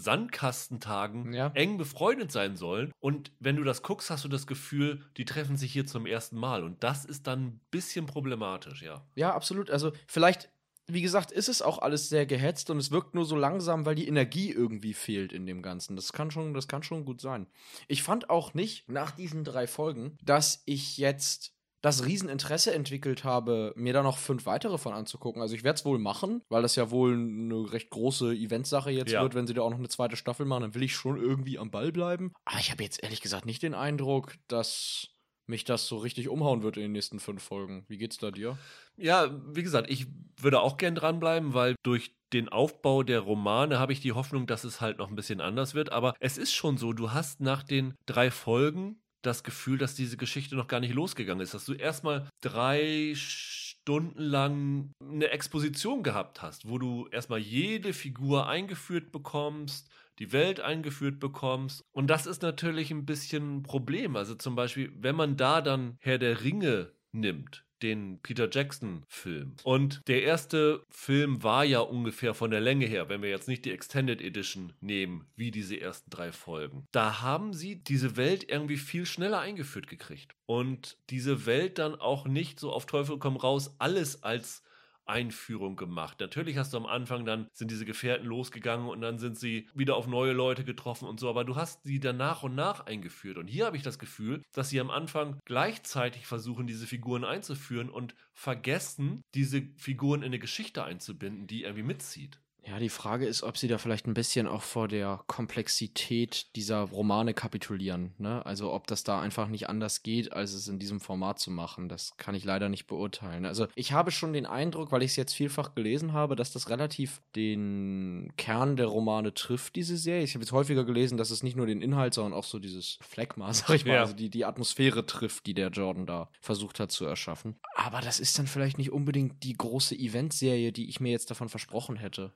Sandkastentagen Ja. eng befreundet sein sollen. Und wenn du das guckst, hast du das Gefühl, die treffen sich hier zum ersten Mal. Und das ist dann ein bisschen problematisch, ja. Ja, absolut. Also vielleicht, wie gesagt, ist es auch alles sehr gehetzt und es wirkt nur so langsam, weil die Energie irgendwie fehlt in dem Ganzen. Das kann schon, das kann schon gut sein. Ich fand auch nicht nach diesen drei Folgen, dass ich jetzt das Rieseninteresse entwickelt habe, mir da noch fünf weitere von anzugucken. Also ich werde es wohl machen, weil das ja wohl eine recht große Eventsache jetzt Ja. wird, wenn sie da auch noch eine zweite Staffel machen, dann will ich schon irgendwie am Ball bleiben. Aber ich habe jetzt ehrlich gesagt nicht den Eindruck, dass mich das so richtig umhauen wird in den nächsten fünf Folgen. Wie geht's da dir? Ja, wie gesagt, ich würde auch gern dranbleiben, weil durch den Aufbau der Romane habe ich die Hoffnung, dass es halt noch ein bisschen anders wird. Aber es ist schon so, du hast nach den drei Folgen das Gefühl, dass diese Geschichte noch gar nicht losgegangen ist. Dass du erstmal drei Stunden lang eine Exposition gehabt hast, wo du erstmal jede Figur eingeführt bekommst, die Welt eingeführt bekommst. Und das ist natürlich ein bisschen ein Problem. Also zum Beispiel, wenn man da dann Herr der Ringe nimmt, den Peter Jackson-Film. Und der erste Film war ja ungefähr von der Länge her, wenn wir jetzt nicht die Extended Edition nehmen, wie diese ersten drei Folgen. Da haben sie diese Welt irgendwie viel schneller eingeführt gekriegt. Und diese Welt dann auch nicht so auf Teufel komm raus alles als Einführung gemacht. Natürlich hast du am Anfang dann sind diese Gefährten losgegangen und dann sind sie wieder auf neue Leute getroffen und so, aber du hast sie dann nach und nach eingeführt. Und hier habe ich das Gefühl, dass sie am Anfang gleichzeitig versuchen, diese Figuren einzuführen und vergessen, diese Figuren in eine Geschichte einzubinden, die irgendwie mitzieht. Ja, die Frage ist, ob sie da vielleicht ein bisschen auch vor der Komplexität dieser Romane kapitulieren. Ne? Also ob das da einfach nicht anders geht, als es in diesem Format zu machen. Das kann ich leider nicht beurteilen. Also ich habe schon den Eindruck, weil ich es jetzt vielfach gelesen habe, dass das relativ den Kern der Romane trifft, diese Serie. Ich habe jetzt häufiger gelesen, dass es nicht nur den Inhalt, sondern auch so dieses Phlegma, sag ich mal, Ja. also die, die Atmosphäre trifft, die der Jordan da versucht hat zu erschaffen. Aber das ist dann vielleicht nicht unbedingt die große Eventserie, die ich mir jetzt davon versprochen hätte.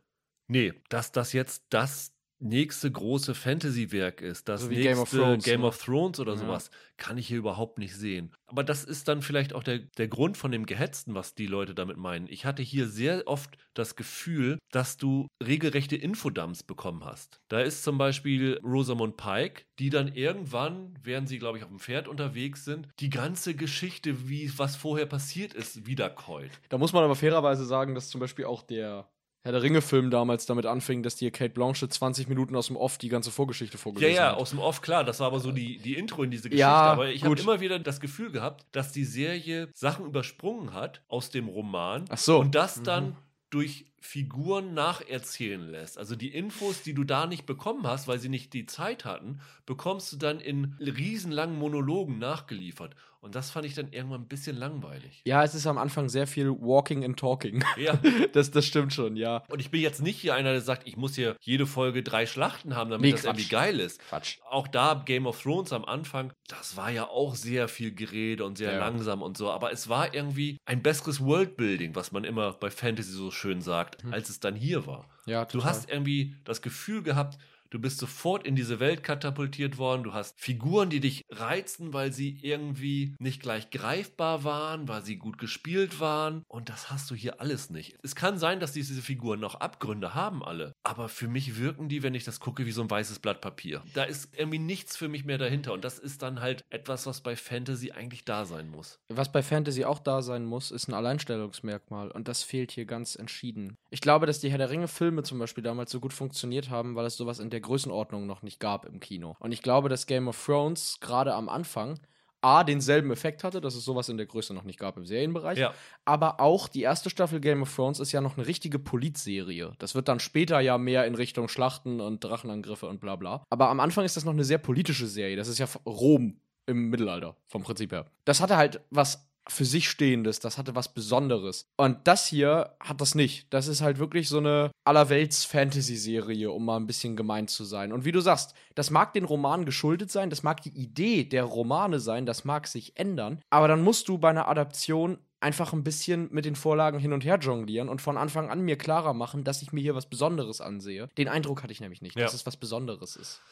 Nee, dass das jetzt das nächste große Fantasy-Werk ist, das So nächste Game of Thrones, Game ne? of Thrones oder Ja. sowas, kann ich hier überhaupt nicht sehen. Aber das ist dann vielleicht auch der, der Grund von dem Gehetzten, was die Leute damit meinen. Ich hatte hier sehr oft das Gefühl, dass du regelrechte Infodumps bekommen hast. Da ist zum Beispiel Rosamund Pike, die dann irgendwann, während sie, glaube ich, auf dem Pferd unterwegs sind, die ganze Geschichte, wie was vorher passiert ist, wiederkäut. Da muss man aber fairerweise sagen, dass zum Beispiel auch der Herr der Ringe-Film damals damit anfing, dass dir Kate Blanchett 20 Minuten aus dem Off die ganze Vorgeschichte Ja, vorgelesen ja, hat. aus dem Off, klar, das war aber so die, die Intro in diese Geschichte. Ja, aber ich habe immer wieder das Gefühl gehabt, dass die Serie Sachen übersprungen hat aus dem Roman Ach so. und das Mhm. dann durch Figuren nacherzählen lässt. Also die Infos, die du da nicht bekommen hast, weil sie nicht die Zeit hatten, bekommst du dann in riesenlangen Monologen nachgeliefert. Und das fand ich dann irgendwann ein bisschen langweilig. Ja, es ist am Anfang sehr viel Walking and Talking. Ja. Das, das stimmt schon, ja. Und ich bin jetzt nicht hier einer, der sagt, ich muss hier jede Folge drei Schlachten haben, damit Nee, das Quatsch. irgendwie geil ist. Quatsch. Auch da Game of Thrones am Anfang, das war ja auch sehr viel Gerede und sehr Ja. langsam und so, aber es war irgendwie ein besseres Worldbuilding, was man immer bei Fantasy so schön sagt, Mhm. als es dann hier war. Ja, Du hast irgendwie das Gefühl gehabt, du bist sofort in diese Welt katapultiert worden, du hast Figuren, die dich reizen, weil sie irgendwie nicht gleich greifbar waren, weil sie gut gespielt waren und das hast du hier alles nicht. Es kann sein, dass diese Figuren noch Abgründe haben alle, aber für mich wirken die, wenn ich das gucke, wie so ein weißes Blatt Papier. Da ist irgendwie nichts für mich mehr dahinter und das ist dann halt etwas, was bei Fantasy eigentlich da sein muss. Was bei Fantasy auch da sein muss, ist ein Alleinstellungsmerkmal. Und das fehlt hier ganz entschieden. Ich glaube, dass die Herr der Ringe-Filme zum Beispiel damals so gut funktioniert haben, weil es sowas in der Größenordnung noch nicht gab im Kino. Und ich glaube, dass Game of Thrones gerade am Anfang A, denselben Effekt hatte, dass es sowas in der Größe noch nicht gab im Serienbereich. Ja. Aber auch die erste Staffel Game of Thrones ist ja noch eine richtige Politserie. Das wird dann später ja mehr in Richtung Schlachten und Drachenangriffe und bla bla. Aber am Anfang ist das noch eine sehr politische Serie. Das ist ja Rom im Mittelalter, vom Prinzip her. Das hatte halt was für sich Stehendes, das hatte was Besonderes. Und das hier hat das nicht. Das ist halt wirklich so eine Allerwelts-Fantasy-Serie, um mal ein bisschen gemein zu sein. Und wie du sagst, das mag den Romanen geschuldet sein, das mag die Idee der Romane sein, das mag sich ändern. Aber dann musst du bei einer Adaption einfach ein bisschen mit den Vorlagen hin und her jonglieren und von Anfang an mir klarer machen, dass ich mir hier was Besonderes ansehe. Den Eindruck hatte ich nämlich nicht, Ja. dass es was Besonderes ist.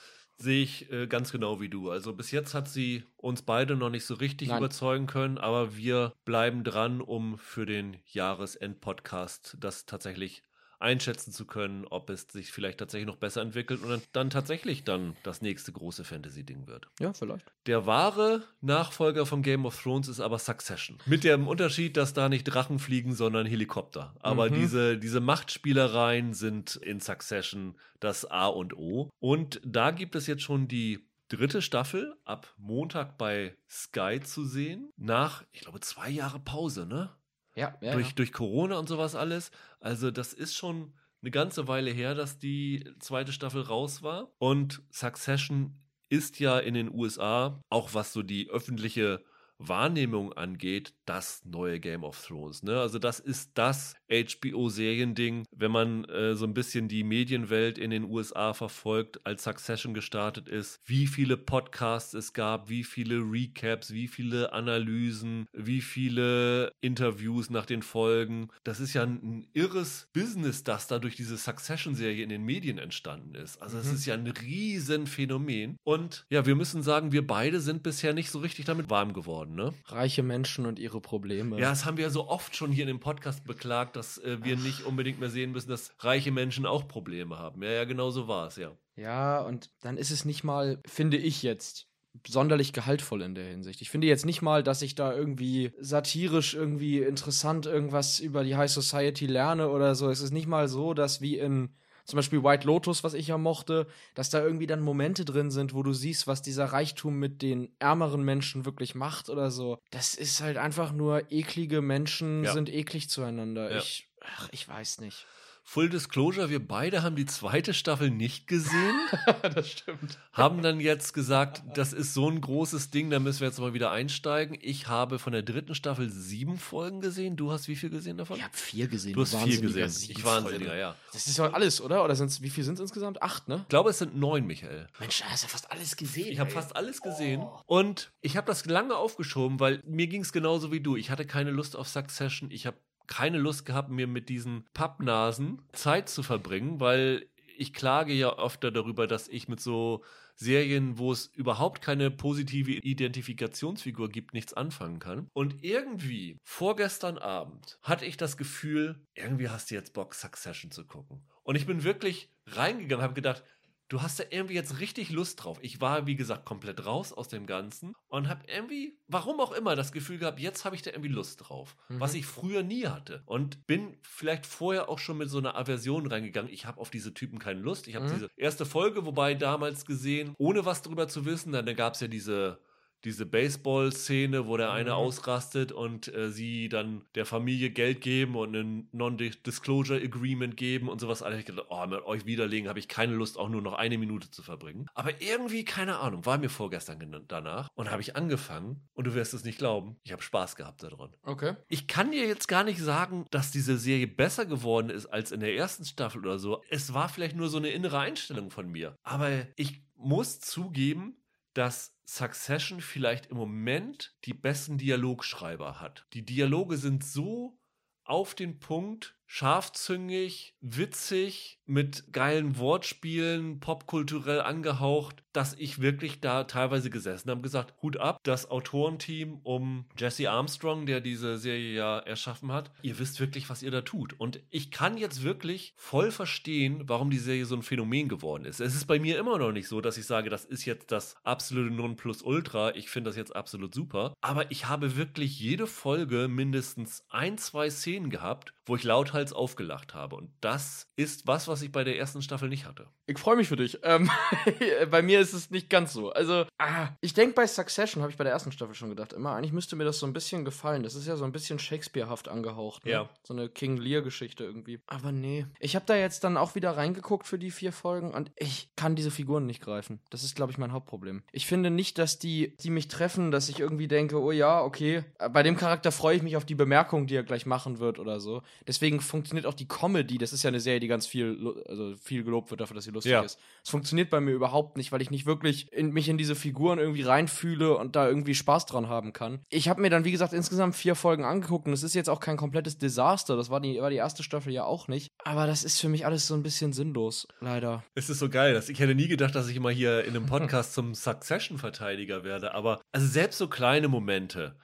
Sehe ich äh, ganz genau wie du. Also bis jetzt hat sie uns beide noch nicht so richtig Nein. überzeugen können, aber wir bleiben dran, um für den Jahresend-Podcast das tatsächlich einschätzen zu können, ob es sich vielleicht tatsächlich noch besser entwickelt und dann, dann tatsächlich dann das nächste große Fantasy-Ding wird. Ja, vielleicht. Der wahre Nachfolger von Game of Thrones ist aber Succession. Mit dem Unterschied, dass da nicht Drachen fliegen, sondern Helikopter. Aber Mhm. diese, diese Machtspielereien sind in Succession das A und O. Und da gibt es jetzt schon die dritte Staffel ab Montag bei Sky zu sehen. Nach, ich glaube, zwei Jahre Pause, ne? Ja, ja. durch, ja. durch Corona und sowas alles. Also, das ist schon eine ganze Weile her, dass die zweite Staffel raus war. Und Succession ist ja in den USA, auch was so die öffentliche Wahrnehmung angeht, das neue Game of Thrones. Ne? Also das ist das HBO-Seriending, wenn man äh, so ein bisschen die Medienwelt in den USA verfolgt, als Succession gestartet ist, wie viele Podcasts es gab, wie viele Recaps, wie viele Analysen, wie viele Interviews nach den Folgen. Das ist ja ein, ein irres Business, das da durch diese Succession-Serie in den Medien entstanden ist. Also es Mhm. ist ja ein Riesenphänomen. Und ja, wir müssen sagen, wir beide sind bisher nicht so richtig damit warm geworden. Ne? Reiche Menschen und ihre Probleme. Ja, das haben wir ja so oft schon hier in dem Podcast beklagt, dass äh, wir nicht unbedingt mehr sehen müssen, dass reiche Menschen auch Probleme haben. Ja, ja, genau so war es, ja. Ja, und dann ist es nicht mal, finde ich jetzt, sonderlich gehaltvoll in der Hinsicht. Ich finde jetzt nicht mal, dass ich da irgendwie satirisch irgendwie interessant irgendwas über die High Society lerne oder so. Es ist nicht mal so, dass wie in zum Beispiel White Lotus, was ich ja mochte, dass da irgendwie dann Momente drin sind, wo du siehst, was dieser Reichtum mit den ärmeren Menschen wirklich macht oder so. Das ist halt einfach nur eklige Menschen Ja. sind eklig zueinander. Ja. Ich, ach, ich weiß nicht. Full Disclosure, wir beide haben die zweite Staffel nicht gesehen, das stimmt. haben dann jetzt gesagt, das ist so ein großes Ding, da müssen wir jetzt mal wieder einsteigen. Ich habe von der dritten Staffel sieben Folgen gesehen. Du hast wie viel gesehen davon? Ich habe vier gesehen. du hast vier gesehen. Ich wahnsinniger, ja. Das ist doch alles, oder? Oder sind's, wie viel sind es insgesamt? Acht, ne? Ich glaube, es sind neun, Michael. Mensch, du hast ja fast alles gesehen. Ich habe fast alles gesehen und ich habe das lange aufgeschoben, weil mir ging es genauso wie du. Ich hatte keine Lust auf Succession. Ich habe keine Lust gehabt, mir mit diesen Pappnasen Zeit zu verbringen, weil ich klage ja öfter darüber, dass ich mit so Serien, wo es überhaupt keine positive Identifikationsfigur gibt, nichts anfangen kann. Und irgendwie, vorgestern Abend, hatte ich das Gefühl, irgendwie hast du jetzt Bock, Succession zu gucken. Und ich bin wirklich reingegangen, habe gedacht, du hast da irgendwie jetzt richtig Lust drauf. Ich war, wie gesagt, komplett raus aus dem Ganzen und habe irgendwie, warum auch immer, das Gefühl gehabt, jetzt habe ich da irgendwie Lust drauf. Mhm. Was ich früher nie hatte. Und bin vielleicht vorher auch schon mit so einer Aversion reingegangen. Ich habe auf diese Typen keine Lust. Ich habe Mhm. diese erste Folge, wobei damals gesehen, ohne was drüber zu wissen, dann gab es ja diese diese Baseball-Szene, wo der eine Mhm. ausrastet und äh, sie dann der Familie Geld geben und ein Non-Disclosure-Agreement geben und sowas. Alles. Ich gedacht, oh, mit euch widerlegen habe ich keine Lust, auch nur noch eine Minute zu verbringen. Aber irgendwie, keine Ahnung, war mir vorgestern danach und habe ich angefangen und du wirst es nicht glauben, ich habe Spaß gehabt daran. Okay. Ich kann dir jetzt gar nicht sagen, dass diese Serie besser geworden ist als in der ersten Staffel oder so. Es war vielleicht nur so eine innere Einstellung von mir. Aber ich muss zugeben, dass Succession vielleicht im Moment die besten Dialogschreiber hat. Die Dialoge sind so auf den Punkt, scharfzüngig, witzig, mit geilen Wortspielen, popkulturell angehaucht, dass ich wirklich da teilweise gesessen habe und gesagt, Hut ab, das Autorenteam um Jesse Armstrong, der diese Serie ja erschaffen hat, ihr wisst wirklich, was ihr da tut. Und ich kann jetzt wirklich voll verstehen, warum die Serie so ein Phänomen geworden ist. Es ist bei mir immer noch nicht so, dass ich sage, das ist jetzt das absolute Nonplusultra, ich finde das jetzt absolut super, aber ich habe wirklich jede Folge mindestens ein, zwei Szenen gehabt, wo ich lauthals aufgelacht habe. Und das ist was, was ich bei der ersten Staffel nicht hatte. Ich freue mich für dich. Ähm, bei mir ist es nicht ganz so. Also, ah, ich denke bei Succession, habe ich bei der ersten Staffel schon gedacht, immer, eigentlich müsste mir das so ein bisschen gefallen. Das ist ja so ein bisschen Shakespeare-haft angehaucht. Ne? Ja. So eine King Lear-Geschichte irgendwie. Aber nee. Ich habe da jetzt dann auch wieder reingeguckt für die vier Folgen und ich kann diese Figuren nicht greifen. Das ist, glaube ich, mein Hauptproblem. Ich finde nicht, dass die, die mich treffen, dass ich irgendwie denke, oh ja, okay. Äh, Bei dem Charakter freue ich mich auf die Bemerkung, die er gleich machen wird oder so. Deswegen funktioniert auch die Comedy. Das ist ja eine Serie, die ganz viel, also viel gelobt wird dafür, dass sie lustig Ja. ist. Es funktioniert bei mir überhaupt nicht, weil ich nicht wirklich in, mich in diese Figuren irgendwie reinfühle und da irgendwie Spaß dran haben kann. Ich habe mir dann, wie gesagt, insgesamt vier Folgen angeguckt und es ist jetzt auch kein komplettes Desaster. Das war die, war die erste Staffel ja auch nicht. Aber das ist für mich alles so ein bisschen sinnlos, leider. Es ist so geil. Dass ich hätte nie gedacht, dass ich immer hier in einem Podcast zum Succession-Verteidiger werde. Aber also selbst so kleine Momente,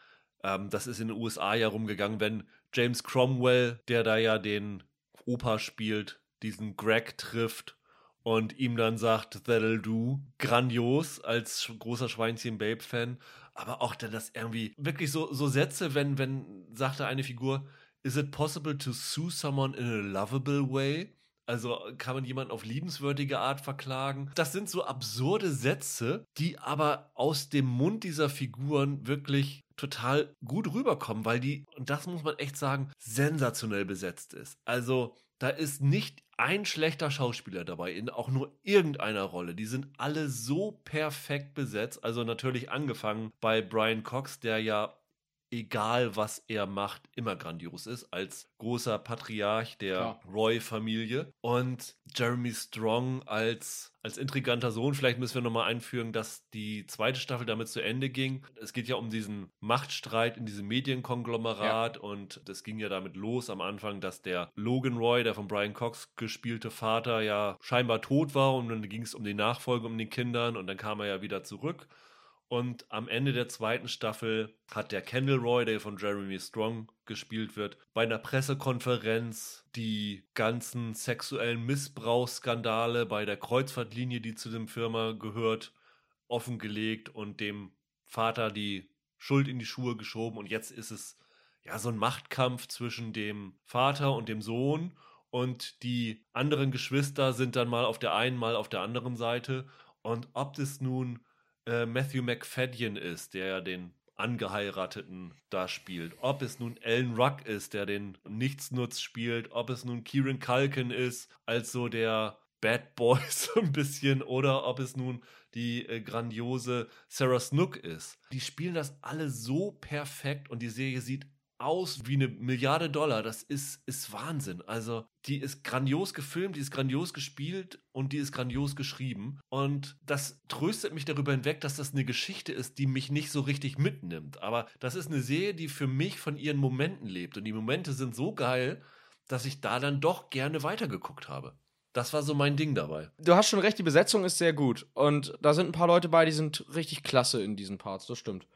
ähm, das ist in den USA ja rumgegangen, wenn James Cromwell, der da ja den Opa spielt, diesen Greg trifft und ihm dann sagt, that'll do. Grandios als großer Schweinchen-Babe-Fan. Aber auch dann das irgendwie, wirklich so, so Sätze, wenn, wenn, sagte eine Figur, is it possible to sue someone in a lovable way? Also kann man jemanden auf liebenswürdige Art verklagen? Das sind so absurde Sätze, die aber aus dem Mund dieser Figuren wirklich total gut rüberkommen, weil die, und das muss man echt sagen, sensationell besetzt ist. Also da ist nicht ein schlechter Schauspieler dabei, in auch nur irgendeiner Rolle. Die sind alle so perfekt besetzt. Also natürlich angefangen bei Brian Cox, der ja egal was er macht, immer grandios ist, als großer Patriarch der ja. Roy-Familie. Und Jeremy Strong als, als intriganter Sohn. Vielleicht müssen wir nochmal einführen, dass die zweite Staffel damit zu Ende ging. Es geht ja um diesen Machtstreit in diesem Medienkonglomerat ja. und das ging ja damit los am Anfang, dass der Logan Roy, der von Brian Cox gespielte Vater, ja scheinbar tot war und dann ging es um die Nachfolge um den Kindern und dann kam er ja wieder zurück. Und am Ende der zweiten Staffel hat der Kendall Roy, der von Jeremy Strong gespielt wird, bei einer Pressekonferenz die ganzen sexuellen Missbrauchsskandale bei der Kreuzfahrtlinie, die zu dem Firma gehört, offengelegt und dem Vater die Schuld in die Schuhe geschoben. Und jetzt ist es ja so ein Machtkampf zwischen dem Vater und dem Sohn. Und die anderen Geschwister sind dann mal auf der einen, mal auf der anderen Seite. Und ob das nun äh, Matthew McFadden ist, der ja den Angeheirateten da spielt. Ob es nun Alan Ruck ist, der den Nichtsnutz spielt, ob es nun Kieran Culkin ist, als so der Bad Boy so ein bisschen, oder ob es nun die äh, grandiose Sarah Snook ist. Die spielen das alle so perfekt und die Serie sieht aus wie eine Milliarde Dollar. Das ist, ist Wahnsinn. Also, die ist grandios gefilmt, die ist grandios gespielt und die ist grandios geschrieben. Und das tröstet mich darüber hinweg, dass das eine Geschichte ist, die mich nicht so richtig mitnimmt. Aber das ist eine Serie, die für mich von ihren Momenten lebt. Und die Momente sind so geil, dass ich da dann doch gerne weitergeguckt habe. Das war so mein Ding dabei. Du hast schon recht, die Besetzung ist sehr gut. Und da sind ein paar Leute bei, die sind richtig klasse in diesen Parts, das stimmt.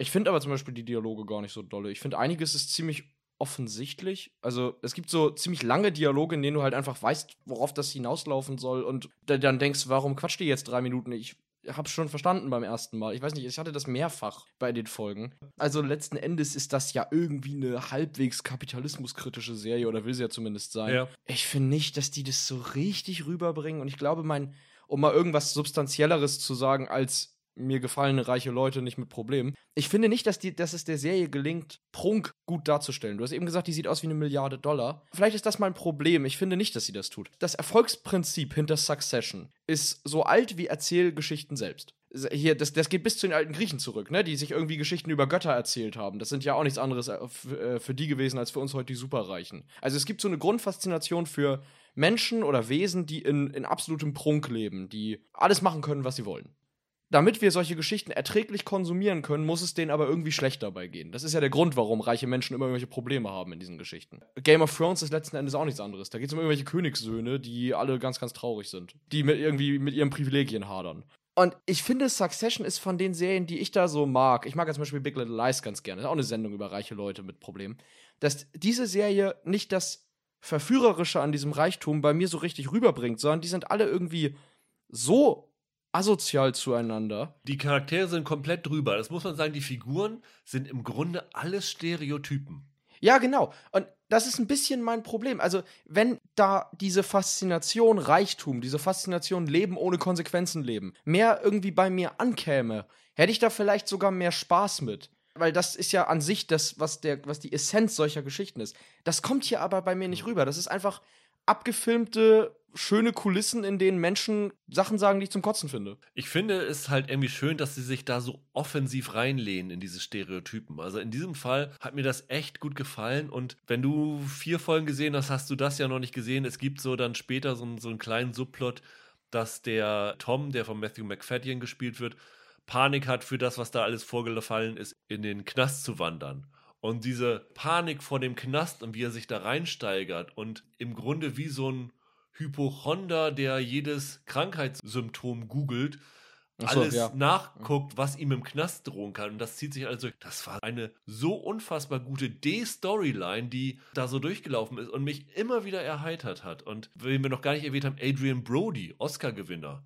Ich finde aber zum Beispiel die Dialoge gar nicht so dolle. Ich finde, einiges ist ziemlich offensichtlich. Also, es gibt so ziemlich lange Dialoge, in denen du halt einfach weißt, worauf das hinauslaufen soll und dann denkst, warum quatscht die jetzt drei Minuten? Ich hab's schon verstanden beim ersten Mal. Ich weiß nicht, ich hatte das mehrfach bei den Folgen. Also, letzten Endes ist das ja irgendwie eine halbwegs kapitalismuskritische Serie oder will sie ja zumindest sein. Ja. Ich finde nicht, dass die das so richtig rüberbringen und ich glaube, mein, um mal irgendwas Substanzielleres zu sagen als mir gefallen reiche Leute nicht mit Problemen. Ich finde nicht, dass, die, dass es der Serie gelingt, Prunk gut darzustellen. Du hast eben gesagt, die sieht aus wie eine Milliarde Dollar. Vielleicht ist das mal ein Problem. Ich finde nicht, dass sie das tut. Das Erfolgsprinzip hinter Succession ist so alt wie Erzählgeschichten selbst. Hier, das, das geht bis zu den alten Griechen zurück, ne? die sich irgendwie Geschichten über Götter erzählt haben. Das sind ja auch nichts anderes äh, äh, für die gewesen als für uns heute die Superreichen. Also es gibt so eine Grundfaszination für Menschen oder Wesen, die in, in absolutem Prunk leben, die alles machen können, was sie wollen damit wir solche Geschichten erträglich konsumieren können, muss es denen aber irgendwie schlecht dabei gehen. Das ist ja der Grund, warum reiche Menschen immer irgendwelche Probleme haben in diesen Geschichten. Game of Thrones ist letzten Endes auch nichts anderes. Da geht es um irgendwelche Königssöhne, die alle ganz, ganz traurig sind. Die mit irgendwie mit ihren Privilegien hadern. Und ich finde, Succession ist von den Serien, die ich da so mag. Ich mag ja zum Beispiel Big Little Lies ganz gerne. Das ist auch eine Sendung über reiche Leute mit Problemen. Dass diese Serie nicht das Verführerische an diesem Reichtum bei mir so richtig rüberbringt, sondern die sind alle irgendwie so asozial zueinander. Die Charaktere sind komplett drüber. Das muss man sagen, die Figuren sind im Grunde alles Stereotypen. Ja, genau. Und das ist ein bisschen mein Problem. Also, wenn da diese Faszination Reichtum, diese Faszination Leben ohne Konsequenzen leben, mehr irgendwie bei mir ankäme, hätte ich da vielleicht sogar mehr Spaß mit. Weil das ist ja an sich das, was, der, was die Essenz solcher Geschichten ist. Das kommt hier aber bei mir nicht rüber. Das ist einfach abgefilmte schöne Kulissen, in denen Menschen Sachen sagen, die ich zum Kotzen finde. Ich finde es halt irgendwie schön, dass sie sich da so offensiv reinlehnen in diese Stereotypen. Also in diesem Fall hat mir das echt gut gefallen und wenn du vier Folgen gesehen hast, hast du das ja noch nicht gesehen. Es gibt so dann später so, so einen kleinen Subplot, dass der Tom, der von Matthew McFadden gespielt wird, Panik hat für das, was da alles vorgefallen ist, in den Knast zu wandern. Und diese Panik vor dem Knast und wie er sich da reinsteigert und im Grunde wie so ein Hypochonder, der jedes Krankheitssymptom googelt, so, alles ja. nachguckt, was ihm im Knast drohen kann. Und das zieht sich also, das war eine so unfassbar gute D-Storyline, die da so durchgelaufen ist und mich immer wieder erheitert hat. Und wenn wir noch gar nicht erwähnt haben, Adrian Brody, Oscar-Gewinner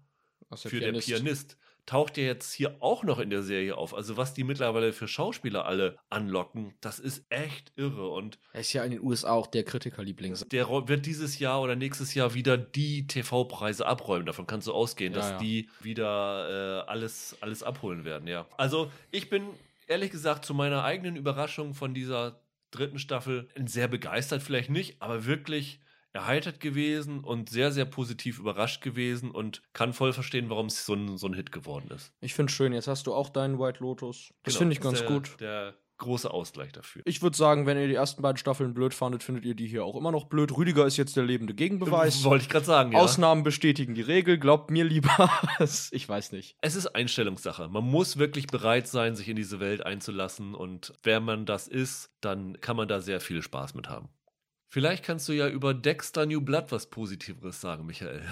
für Pianist. der Pianist taucht ja jetzt hier auch noch in der Serie auf. Also was die mittlerweile für Schauspieler alle anlocken, das ist echt irre. Und er ist ja in den USA auch der Kritikerliebling. Der wird dieses Jahr oder nächstes Jahr wieder die TV-Preise abräumen. Davon kannst du ausgehen, ja, dass ja. die wieder äh, alles, alles abholen werden, ja. Also ich bin ehrlich gesagt zu meiner eigenen Überraschung von dieser dritten Staffel sehr begeistert, vielleicht nicht, aber wirklich erheitert gewesen und sehr, sehr positiv überrascht gewesen und kann voll verstehen, warum es so ein, so ein Hit geworden ist. Ich finde schön, jetzt hast du auch deinen White Lotus. Das genau, finde ich ganz der, gut. Der große Ausgleich dafür. Ich würde sagen, wenn ihr die ersten beiden Staffeln blöd fandet, findet ihr die hier auch immer noch blöd. Rüdiger ist jetzt der lebende Gegenbeweis. Wollte ich gerade sagen, ja. Ausnahmen bestätigen die Regel. Glaubt mir lieber. ich weiß nicht. Es ist Einstellungssache. Man muss wirklich bereit sein, sich in diese Welt einzulassen. Und wenn man das ist, dann kann man da sehr viel Spaß mit haben. Vielleicht kannst du ja über Dexter New Blood was Positiveres sagen, Michael.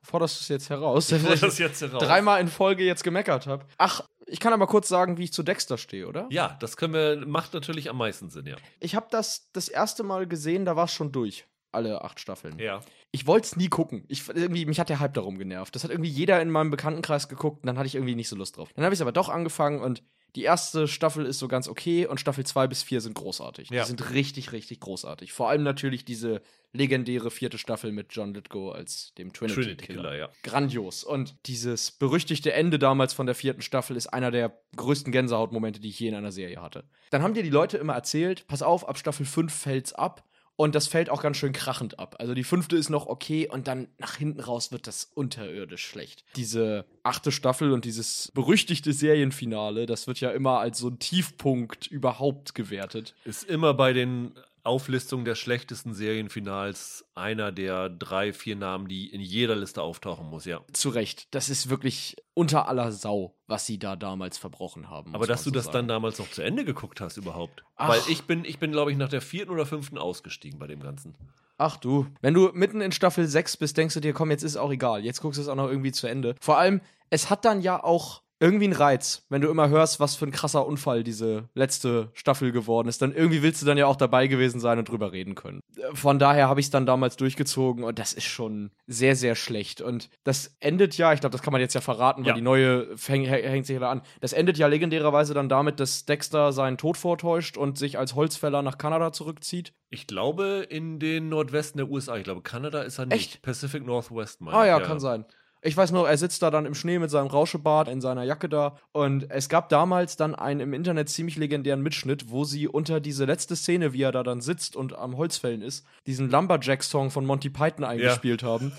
Forderst du es jetzt heraus? Ich das jetzt heraus. Dreimal in Folge jetzt gemeckert habe. Ach, ich kann aber kurz sagen, wie ich zu Dexter stehe, oder? Ja, das können wir, macht natürlich am meisten Sinn, ja. Ich habe das das erste Mal gesehen, da war es schon durch. Alle acht Staffeln. Ja. Ich wollte es nie gucken. Ich, irgendwie, mich hat der Hype darum genervt. Das hat irgendwie jeder in meinem Bekanntenkreis geguckt und dann hatte ich irgendwie nicht so Lust drauf. Dann habe ich es aber doch angefangen und die erste Staffel ist so ganz okay und Staffel 2 bis 4 sind großartig. Ja. Die sind richtig, richtig großartig. Vor allem natürlich diese legendäre vierte Staffel mit John Lithgow als dem Trinity, Trinity Killer. Killer ja. Grandios. Und dieses berüchtigte Ende damals von der vierten Staffel ist einer der größten Gänsehautmomente, die ich je in einer Serie hatte. Dann haben dir die Leute immer erzählt, pass auf, ab Staffel 5 fällt's ab. Und das fällt auch ganz schön krachend ab. Also die fünfte ist noch okay und dann nach hinten raus wird das unterirdisch schlecht. Diese achte Staffel und dieses berüchtigte Serienfinale, das wird ja immer als so ein Tiefpunkt überhaupt gewertet. Ist immer bei den Auflistung der schlechtesten Serienfinals einer der drei, vier Namen, die in jeder Liste auftauchen muss, ja. Zu Recht. Das ist wirklich unter aller Sau, was sie da damals verbrochen haben. Aber dass du so das sagen. dann damals noch zu Ende geguckt hast überhaupt. Ach. Weil ich bin, ich bin, glaube ich, nach der vierten oder fünften ausgestiegen bei dem Ganzen. Ach du. Wenn du mitten in Staffel 6 bist, denkst du dir, komm, jetzt ist auch egal. Jetzt guckst du es auch noch irgendwie zu Ende. Vor allem, es hat dann ja auch irgendwie ein Reiz, wenn du immer hörst, was für ein krasser Unfall diese letzte Staffel geworden ist. Dann irgendwie willst du dann ja auch dabei gewesen sein und drüber reden können. Von daher habe ich es dann damals durchgezogen und das ist schon sehr, sehr schlecht. Und das endet ja, ich glaube, das kann man jetzt ja verraten, weil ja. die neue häng, hängt sich da an. Das endet ja legendärerweise dann damit, dass Dexter seinen Tod vortäuscht und sich als Holzfäller nach Kanada zurückzieht. Ich glaube in den Nordwesten der USA. Ich glaube, Kanada ist er nicht. Echt? Pacific Northwest, meine Ah ja, ja, kann sein. Ich weiß nur, er sitzt da dann im Schnee mit seinem Rauschebart in seiner Jacke da. Und es gab damals dann einen im Internet ziemlich legendären Mitschnitt, wo sie unter diese letzte Szene, wie er da dann sitzt und am Holzfällen ist, diesen Lumberjack-Song von Monty Python eingespielt ja. haben.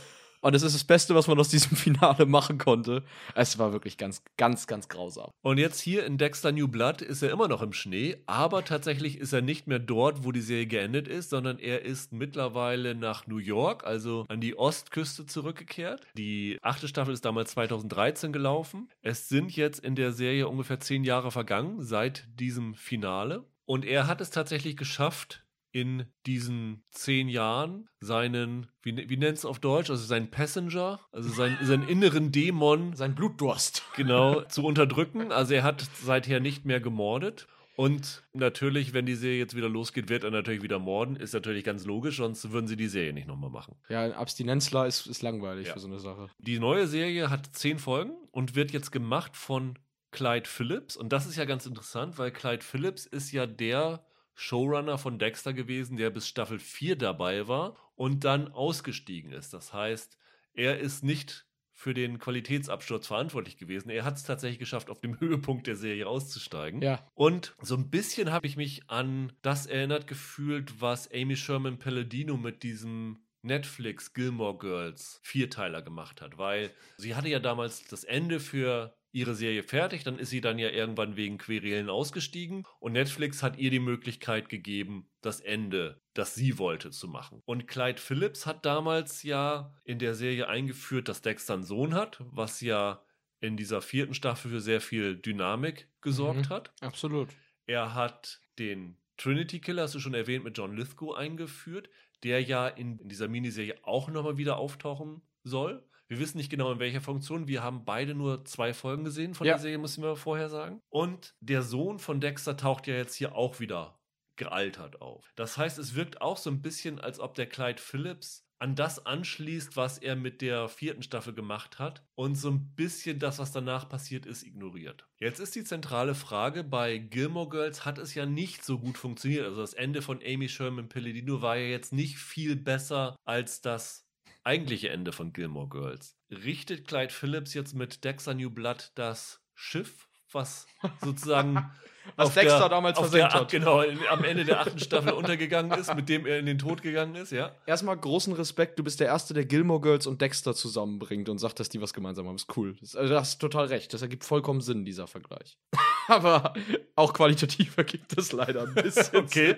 Und es ist das Beste, was man aus diesem Finale machen konnte. Es war wirklich ganz, ganz, ganz grausam. Und jetzt hier in Dexter New Blood ist er immer noch im Schnee, aber tatsächlich ist er nicht mehr dort, wo die Serie geendet ist, sondern er ist mittlerweile nach New York, also an die Ostküste zurückgekehrt. Die achte Staffel ist damals 2013 gelaufen. Es sind jetzt in der Serie ungefähr zehn Jahre vergangen seit diesem Finale. Und er hat es tatsächlich geschafft, in diesen zehn Jahren seinen, wie, wie nennt es auf Deutsch, also seinen Passenger, also sein, seinen inneren Dämon. Sein Blutdurst. Genau, zu unterdrücken. Also er hat seither nicht mehr gemordet. Und natürlich, wenn die Serie jetzt wieder losgeht, wird er natürlich wieder morden. Ist natürlich ganz logisch, sonst würden sie die Serie nicht nochmal machen. Ja, ein Abstinenzler ist, ist langweilig ja. für so eine Sache. Die neue Serie hat zehn Folgen und wird jetzt gemacht von Clyde Phillips. Und das ist ja ganz interessant, weil Clyde Phillips ist ja der Showrunner von Dexter gewesen, der bis Staffel 4 dabei war und dann ausgestiegen ist. Das heißt, er ist nicht für den Qualitätsabsturz verantwortlich gewesen. Er hat es tatsächlich geschafft, auf dem Höhepunkt der Serie auszusteigen. Ja. Und so ein bisschen habe ich mich an das erinnert gefühlt, was Amy Sherman Palladino mit diesem Netflix Gilmore Girls Vierteiler gemacht hat, weil sie hatte ja damals das Ende für ihre Serie fertig, dann ist sie dann ja irgendwann wegen Querelen ausgestiegen und Netflix hat ihr die Möglichkeit gegeben, das Ende, das sie wollte, zu machen. Und Clyde Phillips hat damals ja in der Serie eingeführt, dass Dexter einen Sohn hat, was ja in dieser vierten Staffel für sehr viel Dynamik gesorgt mhm, hat. Absolut. Er hat den Trinity Killer, hast du schon erwähnt, mit John Lithgow eingeführt, der ja in, in dieser Miniserie auch nochmal wieder auftauchen soll. Wir wissen nicht genau in welcher Funktion. Wir haben beide nur zwei Folgen gesehen von ja. der Serie, müssen wir vorher sagen. Und der Sohn von Dexter taucht ja jetzt hier auch wieder gealtert auf. Das heißt, es wirkt auch so ein bisschen, als ob der Clyde Phillips an das anschließt, was er mit der vierten Staffel gemacht hat und so ein bisschen das, was danach passiert ist, ignoriert. Jetzt ist die zentrale Frage, bei Gilmore Girls hat es ja nicht so gut funktioniert. Also das Ende von Amy Sherman Pelledino war ja jetzt nicht viel besser als das eigentliche Ende von Gilmore Girls. Richtet Clyde Phillips jetzt mit Dexter New Blood das Schiff, was sozusagen Was Dexter der, damals versenkt der, hat. Genau, am Ende der achten Staffel untergegangen ist, mit dem er in den Tod gegangen ist, ja. Erstmal großen Respekt, du bist der Erste, der Gilmore Girls und Dexter zusammenbringt und sagt, dass die was gemeinsam haben. Ist cool. Das, also, du hast total recht. Das ergibt vollkommen Sinn, dieser Vergleich. Aber auch qualitativ ergibt das leider ein bisschen. Okay.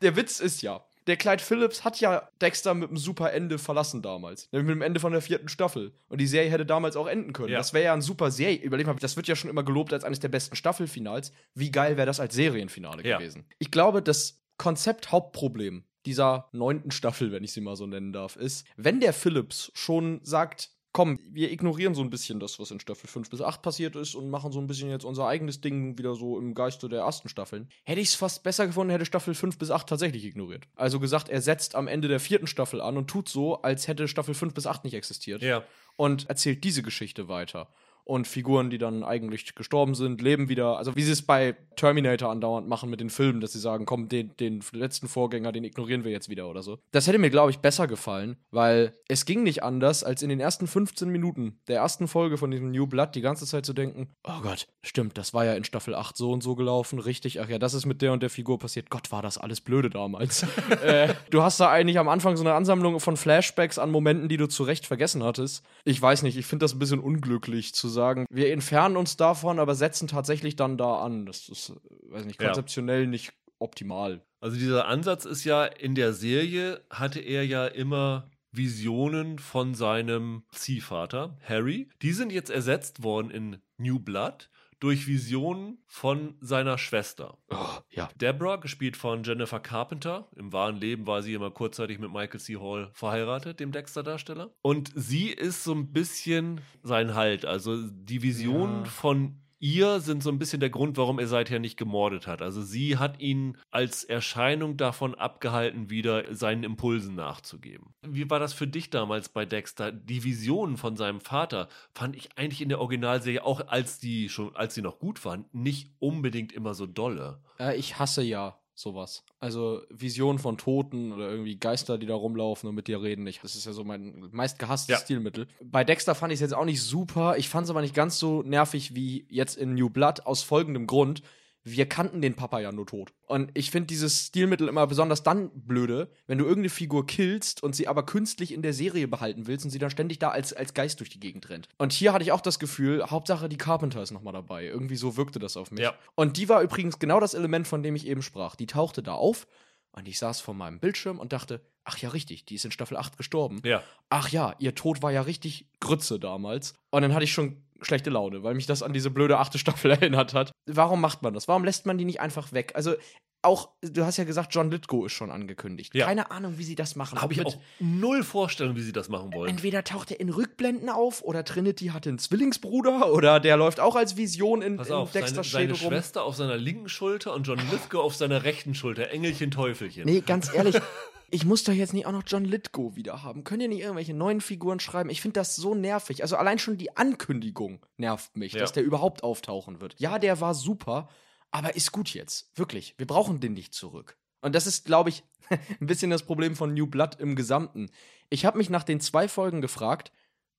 Der Witz ist ja, der Clyde Phillips hat ja Dexter mit einem super Ende verlassen damals. Nämlich mit dem Ende von der vierten Staffel. Und die Serie hätte damals auch enden können. Ja. Das wäre ja ein super Serie. Überleg mal, das wird ja schon immer gelobt als eines der besten Staffelfinals. Wie geil wäre das als Serienfinale Ja. gewesen? Ich glaube, das Konzept-Hauptproblem dieser neunten Staffel, wenn ich sie mal so nennen darf, ist, wenn der Phillips schon sagt, komm, wir ignorieren so ein bisschen das, was in Staffel 5 bis 8 passiert ist und machen so ein bisschen jetzt unser eigenes Ding wieder so im Geiste der ersten Staffeln, hätte ich es fast besser gefunden, hätte Staffel 5 bis 8 tatsächlich ignoriert. Also gesagt, er setzt am Ende der vierten Staffel an und tut so, als hätte Staffel 5 bis 8 nicht existiert Ja. und erzählt diese Geschichte weiter. Und Figuren, die dann eigentlich gestorben sind, leben wieder. Also wie sie es bei Terminator andauernd machen mit den Filmen, dass sie sagen, komm, den, den letzten Vorgänger, den ignorieren wir jetzt wieder oder so. Das hätte mir, glaube ich, besser gefallen, weil es ging nicht anders, als in den ersten 15 Minuten der ersten Folge von diesem New Blood die ganze Zeit zu denken, oh Gott, stimmt, das war ja in Staffel 8 so und so gelaufen, richtig, ach ja, das ist mit der und der Figur passiert. Gott, war das alles blöde damals. äh, du hast da eigentlich am Anfang so eine Ansammlung von Flashbacks an Momenten, die du zu Recht vergessen hattest. Ich weiß nicht, ich finde das ein bisschen unglücklich zu sagen, wir entfernen uns davon, aber setzen tatsächlich dann da an. Das ist, äh, weiß nicht, Ja. konzeptionell nicht optimal. Also dieser Ansatz ist ja in der Serie hatte er ja immer Visionen von seinem Ziehvater Harry. Die sind jetzt ersetzt worden in New Blood durch Visionen von seiner Schwester. Oh, ja. Deborah, gespielt von Jennifer Carpenter. Im wahren Leben war sie immer kurzzeitig mit Michael C. Hall verheiratet, dem Dexter-Darsteller. Und sie ist so ein bisschen sein Halt. Also die Visionen Ja. von ihr sind so ein bisschen der Grund, warum er seither nicht gemordet hat. Also sie hat ihn als Erscheinung davon abgehalten, wieder seinen Impulsen nachzugeben. Wie war das für dich damals bei Dexter? Die Visionen von seinem Vater fand ich eigentlich in der Originalserie, auch als die schon, als sie noch gut waren, nicht unbedingt immer so dolle. Äh, ich hasse ja sowas. Also Visionen von Toten oder irgendwie Geister, die da rumlaufen und mit dir reden. Ich, das ist ja so mein meist gehasstes Ja. Stilmittel. Bei Dexter fand ich es jetzt auch nicht super. Ich fand es aber nicht ganz so nervig wie jetzt in New Blood aus folgendem Grund. Wir kannten den Papa ja nur tot. Und ich finde dieses Stilmittel immer besonders dann blöde, wenn du irgendeine Figur killst und sie aber künstlich in der Serie behalten willst und sie dann ständig da als, als Geist durch die Gegend rennt. Und hier hatte ich auch das Gefühl, Hauptsache die Carpenter ist nochmal dabei. Irgendwie so wirkte das auf mich. Ja. Und die war übrigens genau das Element, von dem ich eben sprach. Die tauchte da auf und ich saß vor meinem Bildschirm und dachte, ach ja, richtig, die ist in Staffel 8 gestorben. Ja. Ach ja, ihr Tod war ja richtig Grütze damals. Und dann hatte ich schon schlechte Laune, weil mich das an diese blöde achte Staffel erinnert hat. Warum macht man das? Warum lässt man die nicht einfach weg? Also auch, du hast ja gesagt, John Lithgow ist schon angekündigt. Ja. Keine Ahnung, wie sie das machen. Habe ich auch null Vorstellung, wie sie das machen wollen. Entweder taucht er in Rückblenden auf oder Trinity hatte einen Zwillingsbruder oder der läuft auch als Vision in, Pass in auf, seine, Dexters seine Schädel rum. Schwester auf seiner linken Schulter und John Lithgow auf seiner rechten Schulter. Engelchen, Teufelchen. Nee, ganz ehrlich, ich muss doch jetzt nicht auch noch John Lithgow wieder haben. Könnt ihr nicht irgendwelche neuen Figuren schreiben? Ich finde das so nervig. Also allein schon die Ankündigung nervt mich, Ja. dass der überhaupt auftauchen wird. Ja, der war super, aber ist gut jetzt. Wirklich. Wir brauchen den nicht zurück. Und das ist, glaube ich, ein bisschen das Problem von New Blood im Gesamten. Ich habe mich nach den zwei Folgen gefragt,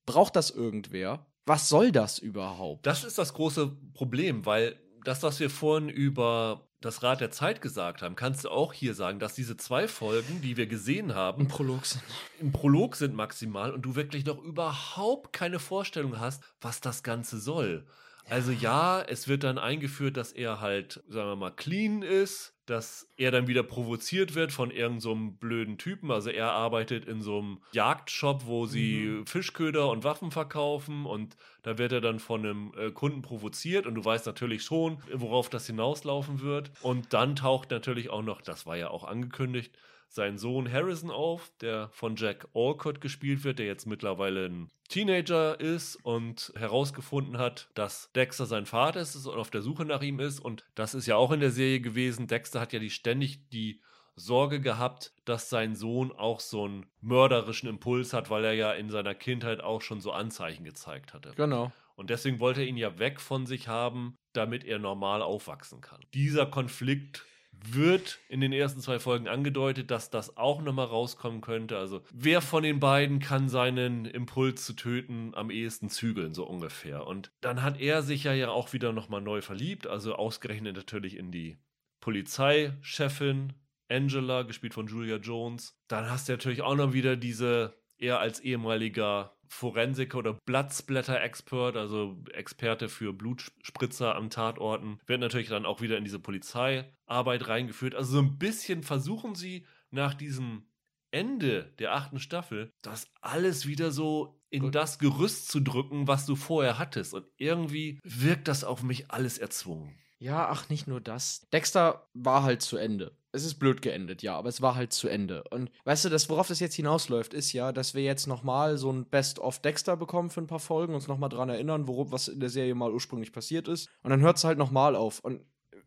braucht das irgendwer? Was soll das überhaupt? Das ist das große Problem, weil das, was wir vorhin über das Rad der Zeit gesagt haben, kannst du auch hier sagen, dass diese zwei Folgen, die wir gesehen haben, Ein Prolog sind. im Prolog sind maximal und du wirklich noch überhaupt keine Vorstellung hast, was das Ganze soll. Also ja, es wird dann eingeführt, dass er halt, sagen wir mal, clean ist, dass er dann wieder provoziert wird von irgendeinem so blöden Typen. Also er arbeitet in so einem Jagdshop, wo sie Fischköder und Waffen verkaufen und da wird er dann von einem äh, Kunden provoziert und du weißt natürlich schon, worauf das hinauslaufen wird. Und dann taucht natürlich auch noch, das war ja auch angekündigt, sein Sohn Harrison auf, der von Jack Alcott gespielt wird, der jetzt mittlerweile ein Teenager ist und herausgefunden hat, dass Dexter sein Vater ist und auf der Suche nach ihm ist. Und das ist ja auch in der Serie gewesen. Dexter hat ja die ständig die Sorge gehabt, dass sein Sohn auch so einen mörderischen Impuls hat, weil er ja in seiner Kindheit auch schon so Anzeichen gezeigt hatte. Genau. Und deswegen wollte er ihn ja weg von sich haben, damit er normal aufwachsen kann. Dieser Konflikt wird in den ersten zwei Folgen angedeutet, dass das auch nochmal rauskommen könnte. Also wer von den beiden kann seinen Impuls zu töten am ehesten zügeln, so ungefähr. Und dann hat er sich ja, auch wieder nochmal neu verliebt, also ausgerechnet natürlich in die Polizeichefin Angela, gespielt von Julia Jones. Dann hast du natürlich auch noch wieder diese, er als ehemaliger Forensiker oder Blattsplatter-Expert, also Experte für Blutspritzer am Tatorten, wird natürlich dann auch wieder in diese Polizeiarbeit reingeführt. Also so ein bisschen versuchen sie nach diesem Ende der achten Staffel das alles wieder so in Gut. das Gerüst zu drücken, was du vorher hattest. Und irgendwie wirkt das auf mich alles erzwungen. Ja, ach, nicht nur das. Dexter war halt zu Ende. Es ist blöd geendet, ja, aber es war halt zu Ende. Und weißt du, das, worauf das jetzt hinausläuft, ist ja, dass wir jetzt nochmal so ein Best-of Dexter bekommen für ein paar Folgen, uns nochmal dran erinnern, worum, was in der Serie mal ursprünglich passiert ist. Und dann hört es halt nochmal auf. Und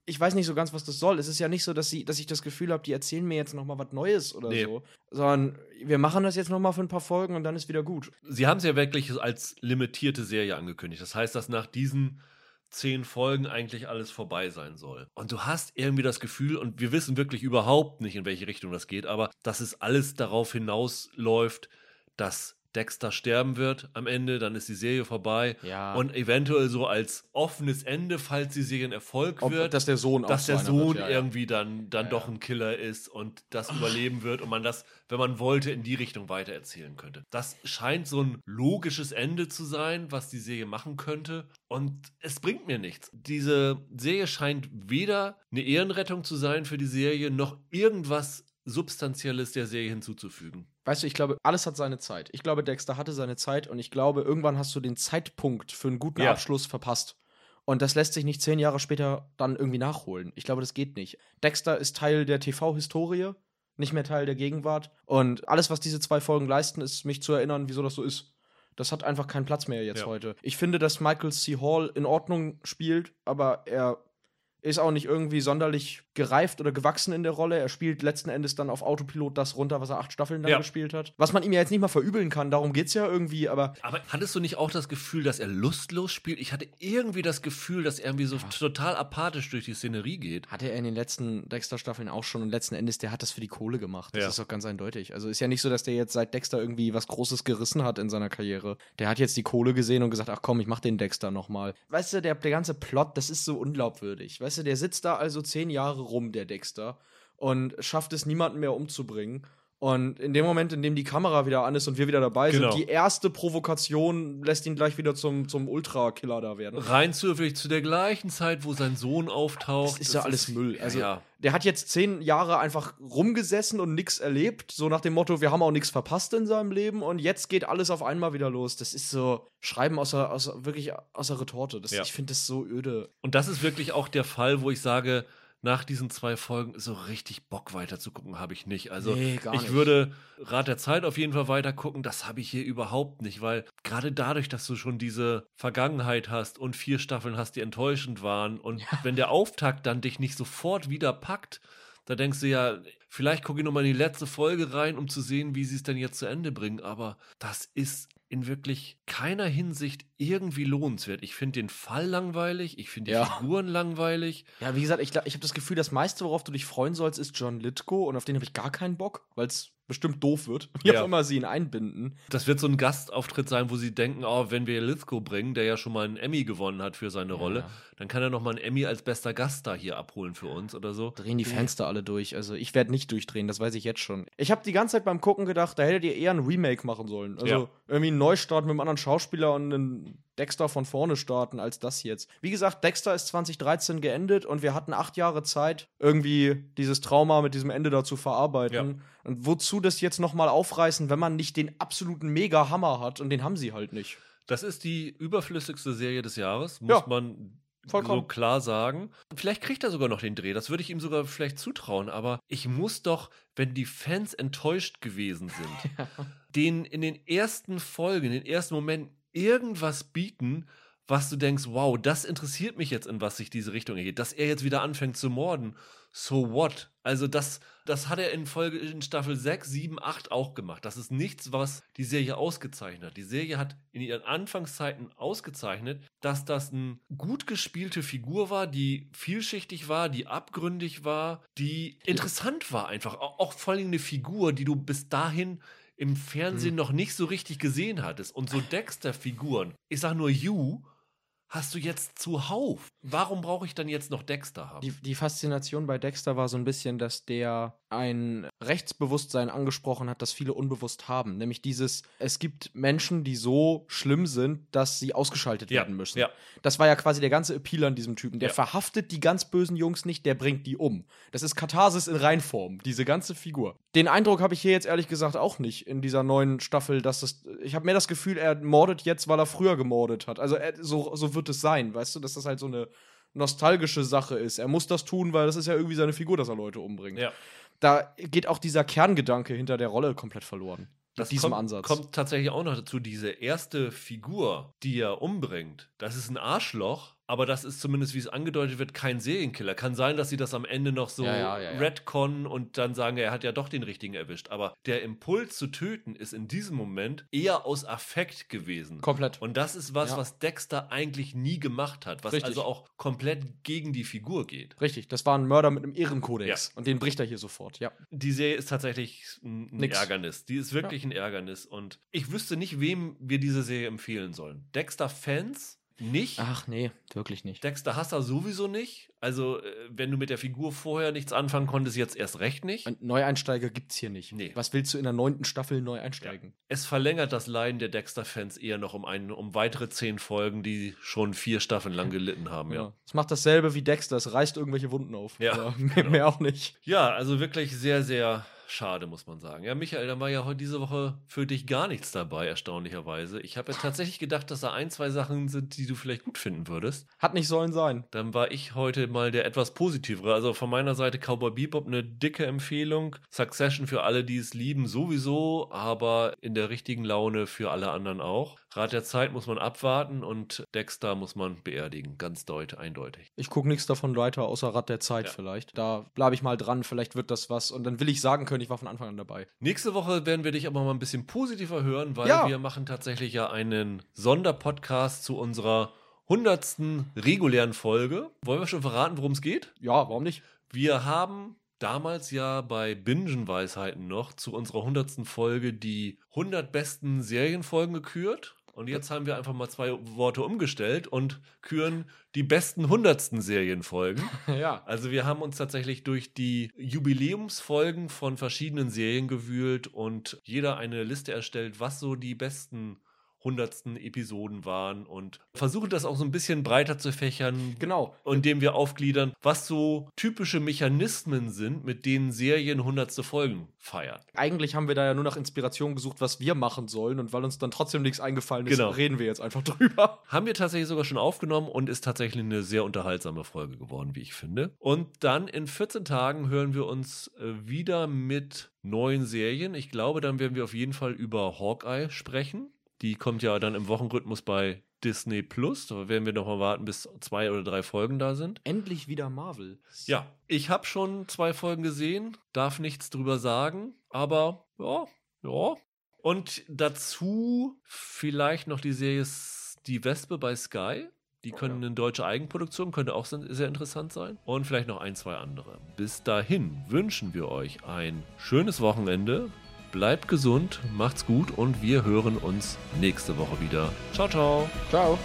ich weiß nicht so ganz, was das soll. Es ist ja nicht so, dass, sie, dass ich das Gefühl habe, die erzählen mir jetzt nochmal was Neues oder Nee. so. Sondern wir machen das jetzt nochmal für ein paar Folgen und dann ist wieder gut. Sie haben es ja wirklich als limitierte Serie angekündigt. Das heißt, dass nach diesen zehn Folgen eigentlich alles vorbei sein soll. Und du hast irgendwie das Gefühl, und wir wissen wirklich überhaupt nicht, in welche Richtung das geht, aber dass es alles darauf hinausläuft, dass Dexter sterben wird am Ende, dann ist die Serie vorbei. Ja. Und eventuell so als offenes Ende, falls die Serie ein Erfolg Ob, wird, dass der Sohn dass der Sohn wird, ja, irgendwie dann, dann Ja, doch ein Killer ist und das überleben wird und man das, wenn man wollte, in die Richtung weitererzählen könnte. Das scheint so ein logisches Ende zu sein, was die Serie machen könnte und es bringt mir nichts. Diese Serie scheint weder eine Ehrenrettung zu sein für die Serie, noch irgendwas Substanzielles der Serie hinzuzufügen. Weißt du, ich glaube, alles hat seine Zeit. Ich glaube, Dexter hatte seine Zeit und ich glaube, irgendwann hast du den Zeitpunkt für einen guten Ja. Abschluss verpasst. Und das lässt sich nicht zehn Jahre später dann irgendwie nachholen. Ich glaube, das geht nicht. Dexter ist Teil der TV-Historie, nicht mehr Teil der Gegenwart. Und alles, was diese zwei Folgen leisten, ist, mich zu erinnern, wieso das so ist. Das hat einfach keinen Platz mehr jetzt Ja. heute. Ich finde, dass Michael C. Hall in Ordnung spielt, aber er ist auch nicht irgendwie sonderlich gereift oder gewachsen in der Rolle. Er spielt letzten Endes dann auf Autopilot das runter, was er acht Staffeln lang Ja. gespielt hat. Was man ihm ja jetzt nicht mal verübeln kann, darum geht's ja irgendwie, aber Aber hattest du nicht auch das Gefühl, dass er lustlos spielt? Ich hatte irgendwie das Gefühl, dass er irgendwie so total apathisch durch die Szenerie geht. hatte er in den letzten Dexter-Staffeln auch schon und letzten Endes, der hat das für die Kohle gemacht. Das Ja. ist doch ganz eindeutig. Also ist ja nicht so, dass der jetzt seit Dexter irgendwie was Großes gerissen hat in seiner Karriere. Der hat jetzt die Kohle gesehen und gesagt, ach komm, ich mach den Dexter nochmal. Weißt du, der, der ganze Plot, das ist so unglaubwürdig. Weißt du, der sitzt da also zehn Jahre rum, der Dexter, und schafft es, niemanden mehr umzubringen. Und in dem Moment, in dem die Kamera wieder an ist und wir wieder dabei Genau. sind, die erste Provokation lässt ihn gleich wieder zum, zum Ultra-Killer da werden. Rein zufällig zu der gleichen Zeit, wo sein Sohn auftaucht. Das ist ja alles Müll. Also, ja. der hat jetzt zehn Jahre einfach rumgesessen und nichts erlebt. So nach dem Motto, wir haben auch nichts verpasst in seinem Leben und jetzt geht alles auf einmal wieder los. Das ist so Schreiben außer, außer wirklich außer Retorte. Das, Ja. Ich finde das so öde. Und das ist wirklich auch der Fall, wo ich sage, nach diesen zwei Folgen so richtig Bock weiter zu gucken habe ich nicht. Also Nee, ich nicht. würde Rat der Zeit auf jeden Fall weiter gucken. Das habe ich hier überhaupt nicht, weil gerade dadurch, dass du schon diese Vergangenheit hast und vier Staffeln hast, die enttäuschend waren und wenn der Auftakt dann dich nicht sofort wieder packt, da denkst du ja, vielleicht gucke ich nochmal in die letzte Folge rein, um zu sehen, wie sie es denn jetzt zu Ende bringen. Aber das ist in wirklich keiner Hinsicht irgendwie lohnenswert. Ich finde den Fall langweilig, ich finde die Ja. Figuren langweilig. Ja, wie gesagt, ich, glaub- ich habe das Gefühl, das meiste, worauf du dich freuen sollst, ist John Lithgow und auf den habe ich gar keinen Bock, weil es bestimmt doof wird, wie Ja. auch immer sie ihn einbinden. Das wird so ein Gastauftritt sein, wo sie denken, oh, wenn wir Lithgow bringen, der ja schon mal einen Emmy gewonnen hat für seine Rolle, dann kann er noch mal einen Emmy als bester Gast da hier abholen für uns oder so. Drehen die da alle durch. Also ich werde nicht durchdrehen, das weiß ich jetzt schon. Ich habe die ganze Zeit beim Gucken gedacht, da hättet ihr eher ein Remake machen sollen. Also Ja. irgendwie einen Neustart mit einem anderen Schauspieler und einen Dexter von vorne starten als das jetzt. Wie gesagt, Dexter ist 2013 geendet und wir hatten acht Jahre Zeit, irgendwie dieses Trauma mit diesem Ende da zu verarbeiten. Und wozu das jetzt nochmal aufreißen, wenn man nicht den absoluten Mega-Hammer hat und den haben sie halt nicht. Das ist die überflüssigste Serie des Jahres, muss Ja. man Vollkommen. so klar sagen. Vielleicht kriegt er sogar noch den Dreh, das würde ich ihm sogar vielleicht zutrauen, aber ich muss doch, wenn die Fans enttäuscht gewesen sind, denen in den ersten Folgen, in den ersten Momenten irgendwas bieten, was du denkst, wow, das interessiert mich jetzt, in was sich diese Richtung ergeht. Dass er jetzt wieder anfängt zu morden, so what? Also das, das hat er in Folge in Staffel 6, 7, 8 auch gemacht. Das ist nichts, was die Serie ausgezeichnet hat. Die Serie hat in ihren Anfangszeiten ausgezeichnet, dass das eine gut gespielte Figur war, die vielschichtig war, die abgründig war, die interessant war einfach. Auch, auch vor allem eine Figur, die du bis dahin im Fernsehen Hm. noch nicht so richtig gesehen hattest. Und so Dexter-Figuren, ich sag nur You, hast du jetzt zuhauf. Warum brauche ich dann jetzt noch Dexter haben? Die, die Faszination bei Dexter war so ein bisschen, dass der ein Rechtsbewusstsein angesprochen hat, das viele unbewusst haben. Nämlich dieses, es gibt Menschen, die so schlimm sind, dass sie ausgeschaltet Ja, werden müssen. ja. Das war ja quasi der ganze Appeal an diesem Typen. Der Ja. verhaftet die ganz bösen Jungs nicht, der bringt die um. Das ist Katharsis in Reinform, diese ganze Figur. Den Eindruck habe ich hier jetzt ehrlich gesagt auch nicht in dieser neuen Staffel, dass das. Ich habe mehr das Gefühl, er mordet jetzt, weil er früher gemordet hat. Also er, so, so wird es sein, weißt du, dass das halt so eine nostalgische Sache ist. Er muss das tun, weil das ist ja irgendwie seine Figur, dass er Leute umbringt. ja. Da geht auch dieser Kerngedanke hinter der Rolle komplett verloren. Das diesem kommt, Ansatz. kommt tatsächlich auch noch dazu, diese erste Figur, die er umbringt, das ist ein Arschloch, aber das ist zumindest, wie es angedeutet wird, kein Serienkiller. Kann sein, dass sie das am Ende noch so Ja, ja, ja, retconnen und dann sagen, er hat ja doch den richtigen erwischt. Aber der Impuls zu töten ist in diesem Moment eher aus Affekt gewesen. Komplett. Und das ist was, was Dexter eigentlich nie gemacht hat, was Richtig. also auch komplett gegen die Figur geht. Richtig, das war ein Mörder mit einem Ehrenkodex. Und den bricht er hier sofort, ja. Die Serie ist tatsächlich ein, ein Nix. Ärgernis. Die ist wirklich ein Ärgernis. Und ich wüsste nicht, wem wir diese Serie empfehlen sollen. Dexter-Fans nicht. Ach nee, wirklich nicht. Dexter-Hasser sowieso nicht. Also, äh, wenn du mit der Figur vorher nichts anfangen konntest, jetzt erst recht nicht. Und Neueinsteiger gibt's hier nicht. Nee. Was willst du in der neunten Staffel neu einsteigen? Es verlängert das Leiden der Dexter-Fans eher noch um, einen, um weitere zehn Folgen, die schon vier Staffeln lang gelitten haben, ja. Es macht dasselbe wie Dexter, es reißt irgendwelche Wunden auf. Ja, mehr, genau. mehr auch nicht. Ja, also wirklich sehr, sehr schade, muss man sagen. Ja, Michael, da war ja heute diese Woche für dich gar nichts dabei, erstaunlicherweise. Ich habe ja tatsächlich gedacht, dass da ein, zwei Sachen sind, die du vielleicht gut finden würdest. Hat nicht sollen sein. Dann war ich heute mal der etwas positivere. Also von meiner Seite Cowboy Bebop eine dicke Empfehlung. Succession für alle, die es lieben, sowieso, aber in der richtigen Laune für alle anderen auch. Rat der Zeit muss man abwarten und Dexter muss man beerdigen. Ganz deut, eindeutig. Ich gucke nichts davon weiter, außer Rad der Zeit Ja. vielleicht. Da bleibe ich mal dran, vielleicht wird das was. Und dann will ich sagen können, ich war von Anfang an dabei. Nächste Woche werden wir dich aber mal ein bisschen positiver hören, weil Ja. wir machen tatsächlich ja einen Sonderpodcast zu unserer hundertsten regulären Folge. Wollen wir schon verraten, worum es geht? Ja, warum nicht? Wir haben damals ja bei Bingen-Weisheiten noch zu unserer hundertsten Folge die 100 besten Serienfolgen gekürt. Und jetzt haben wir einfach mal zwei Worte umgestellt und küren die besten hundertsten Serienfolgen. ja. Also wir haben uns tatsächlich durch die Jubiläumsfolgen von verschiedenen Serien gewühlt und jeder eine Liste erstellt, was so die besten hundertsten Episoden waren und versuchen das auch so ein bisschen breiter zu fächern, Genau. indem wir aufgliedern, was so typische Mechanismen sind, mit denen Serien hundertste Folgen feiern. Eigentlich haben wir da ja nur nach Inspiration gesucht, was wir machen sollen. Und weil uns dann trotzdem nichts eingefallen ist, Genau. reden wir jetzt einfach drüber. Haben wir tatsächlich sogar schon aufgenommen und ist tatsächlich eine sehr unterhaltsame Folge geworden, wie ich finde. Und dann in 14 Tagen hören wir uns äh, wieder mit neuen Serien. Ich glaube, dann werden wir auf jeden Fall über Hawkeye sprechen. Die kommt ja dann im Wochenrhythmus bei Disney Plus. Da werden wir noch mal warten, bis zwei oder drei Folgen da sind. Endlich wieder Marvel. Ja, ich habe schon zwei Folgen gesehen, darf nichts drüber sagen, aber ja, ja. Und dazu vielleicht noch die Serie Die Wespe bei Sky. Die können eine deutsche Eigenproduktion, könnte auch sehr interessant sein. Und vielleicht noch ein, zwei andere. Bis dahin wünschen wir euch ein schönes Wochenende. Bleibt gesund, macht's gut und wir hören uns nächste Woche wieder. Ciao, ciao. Ciao.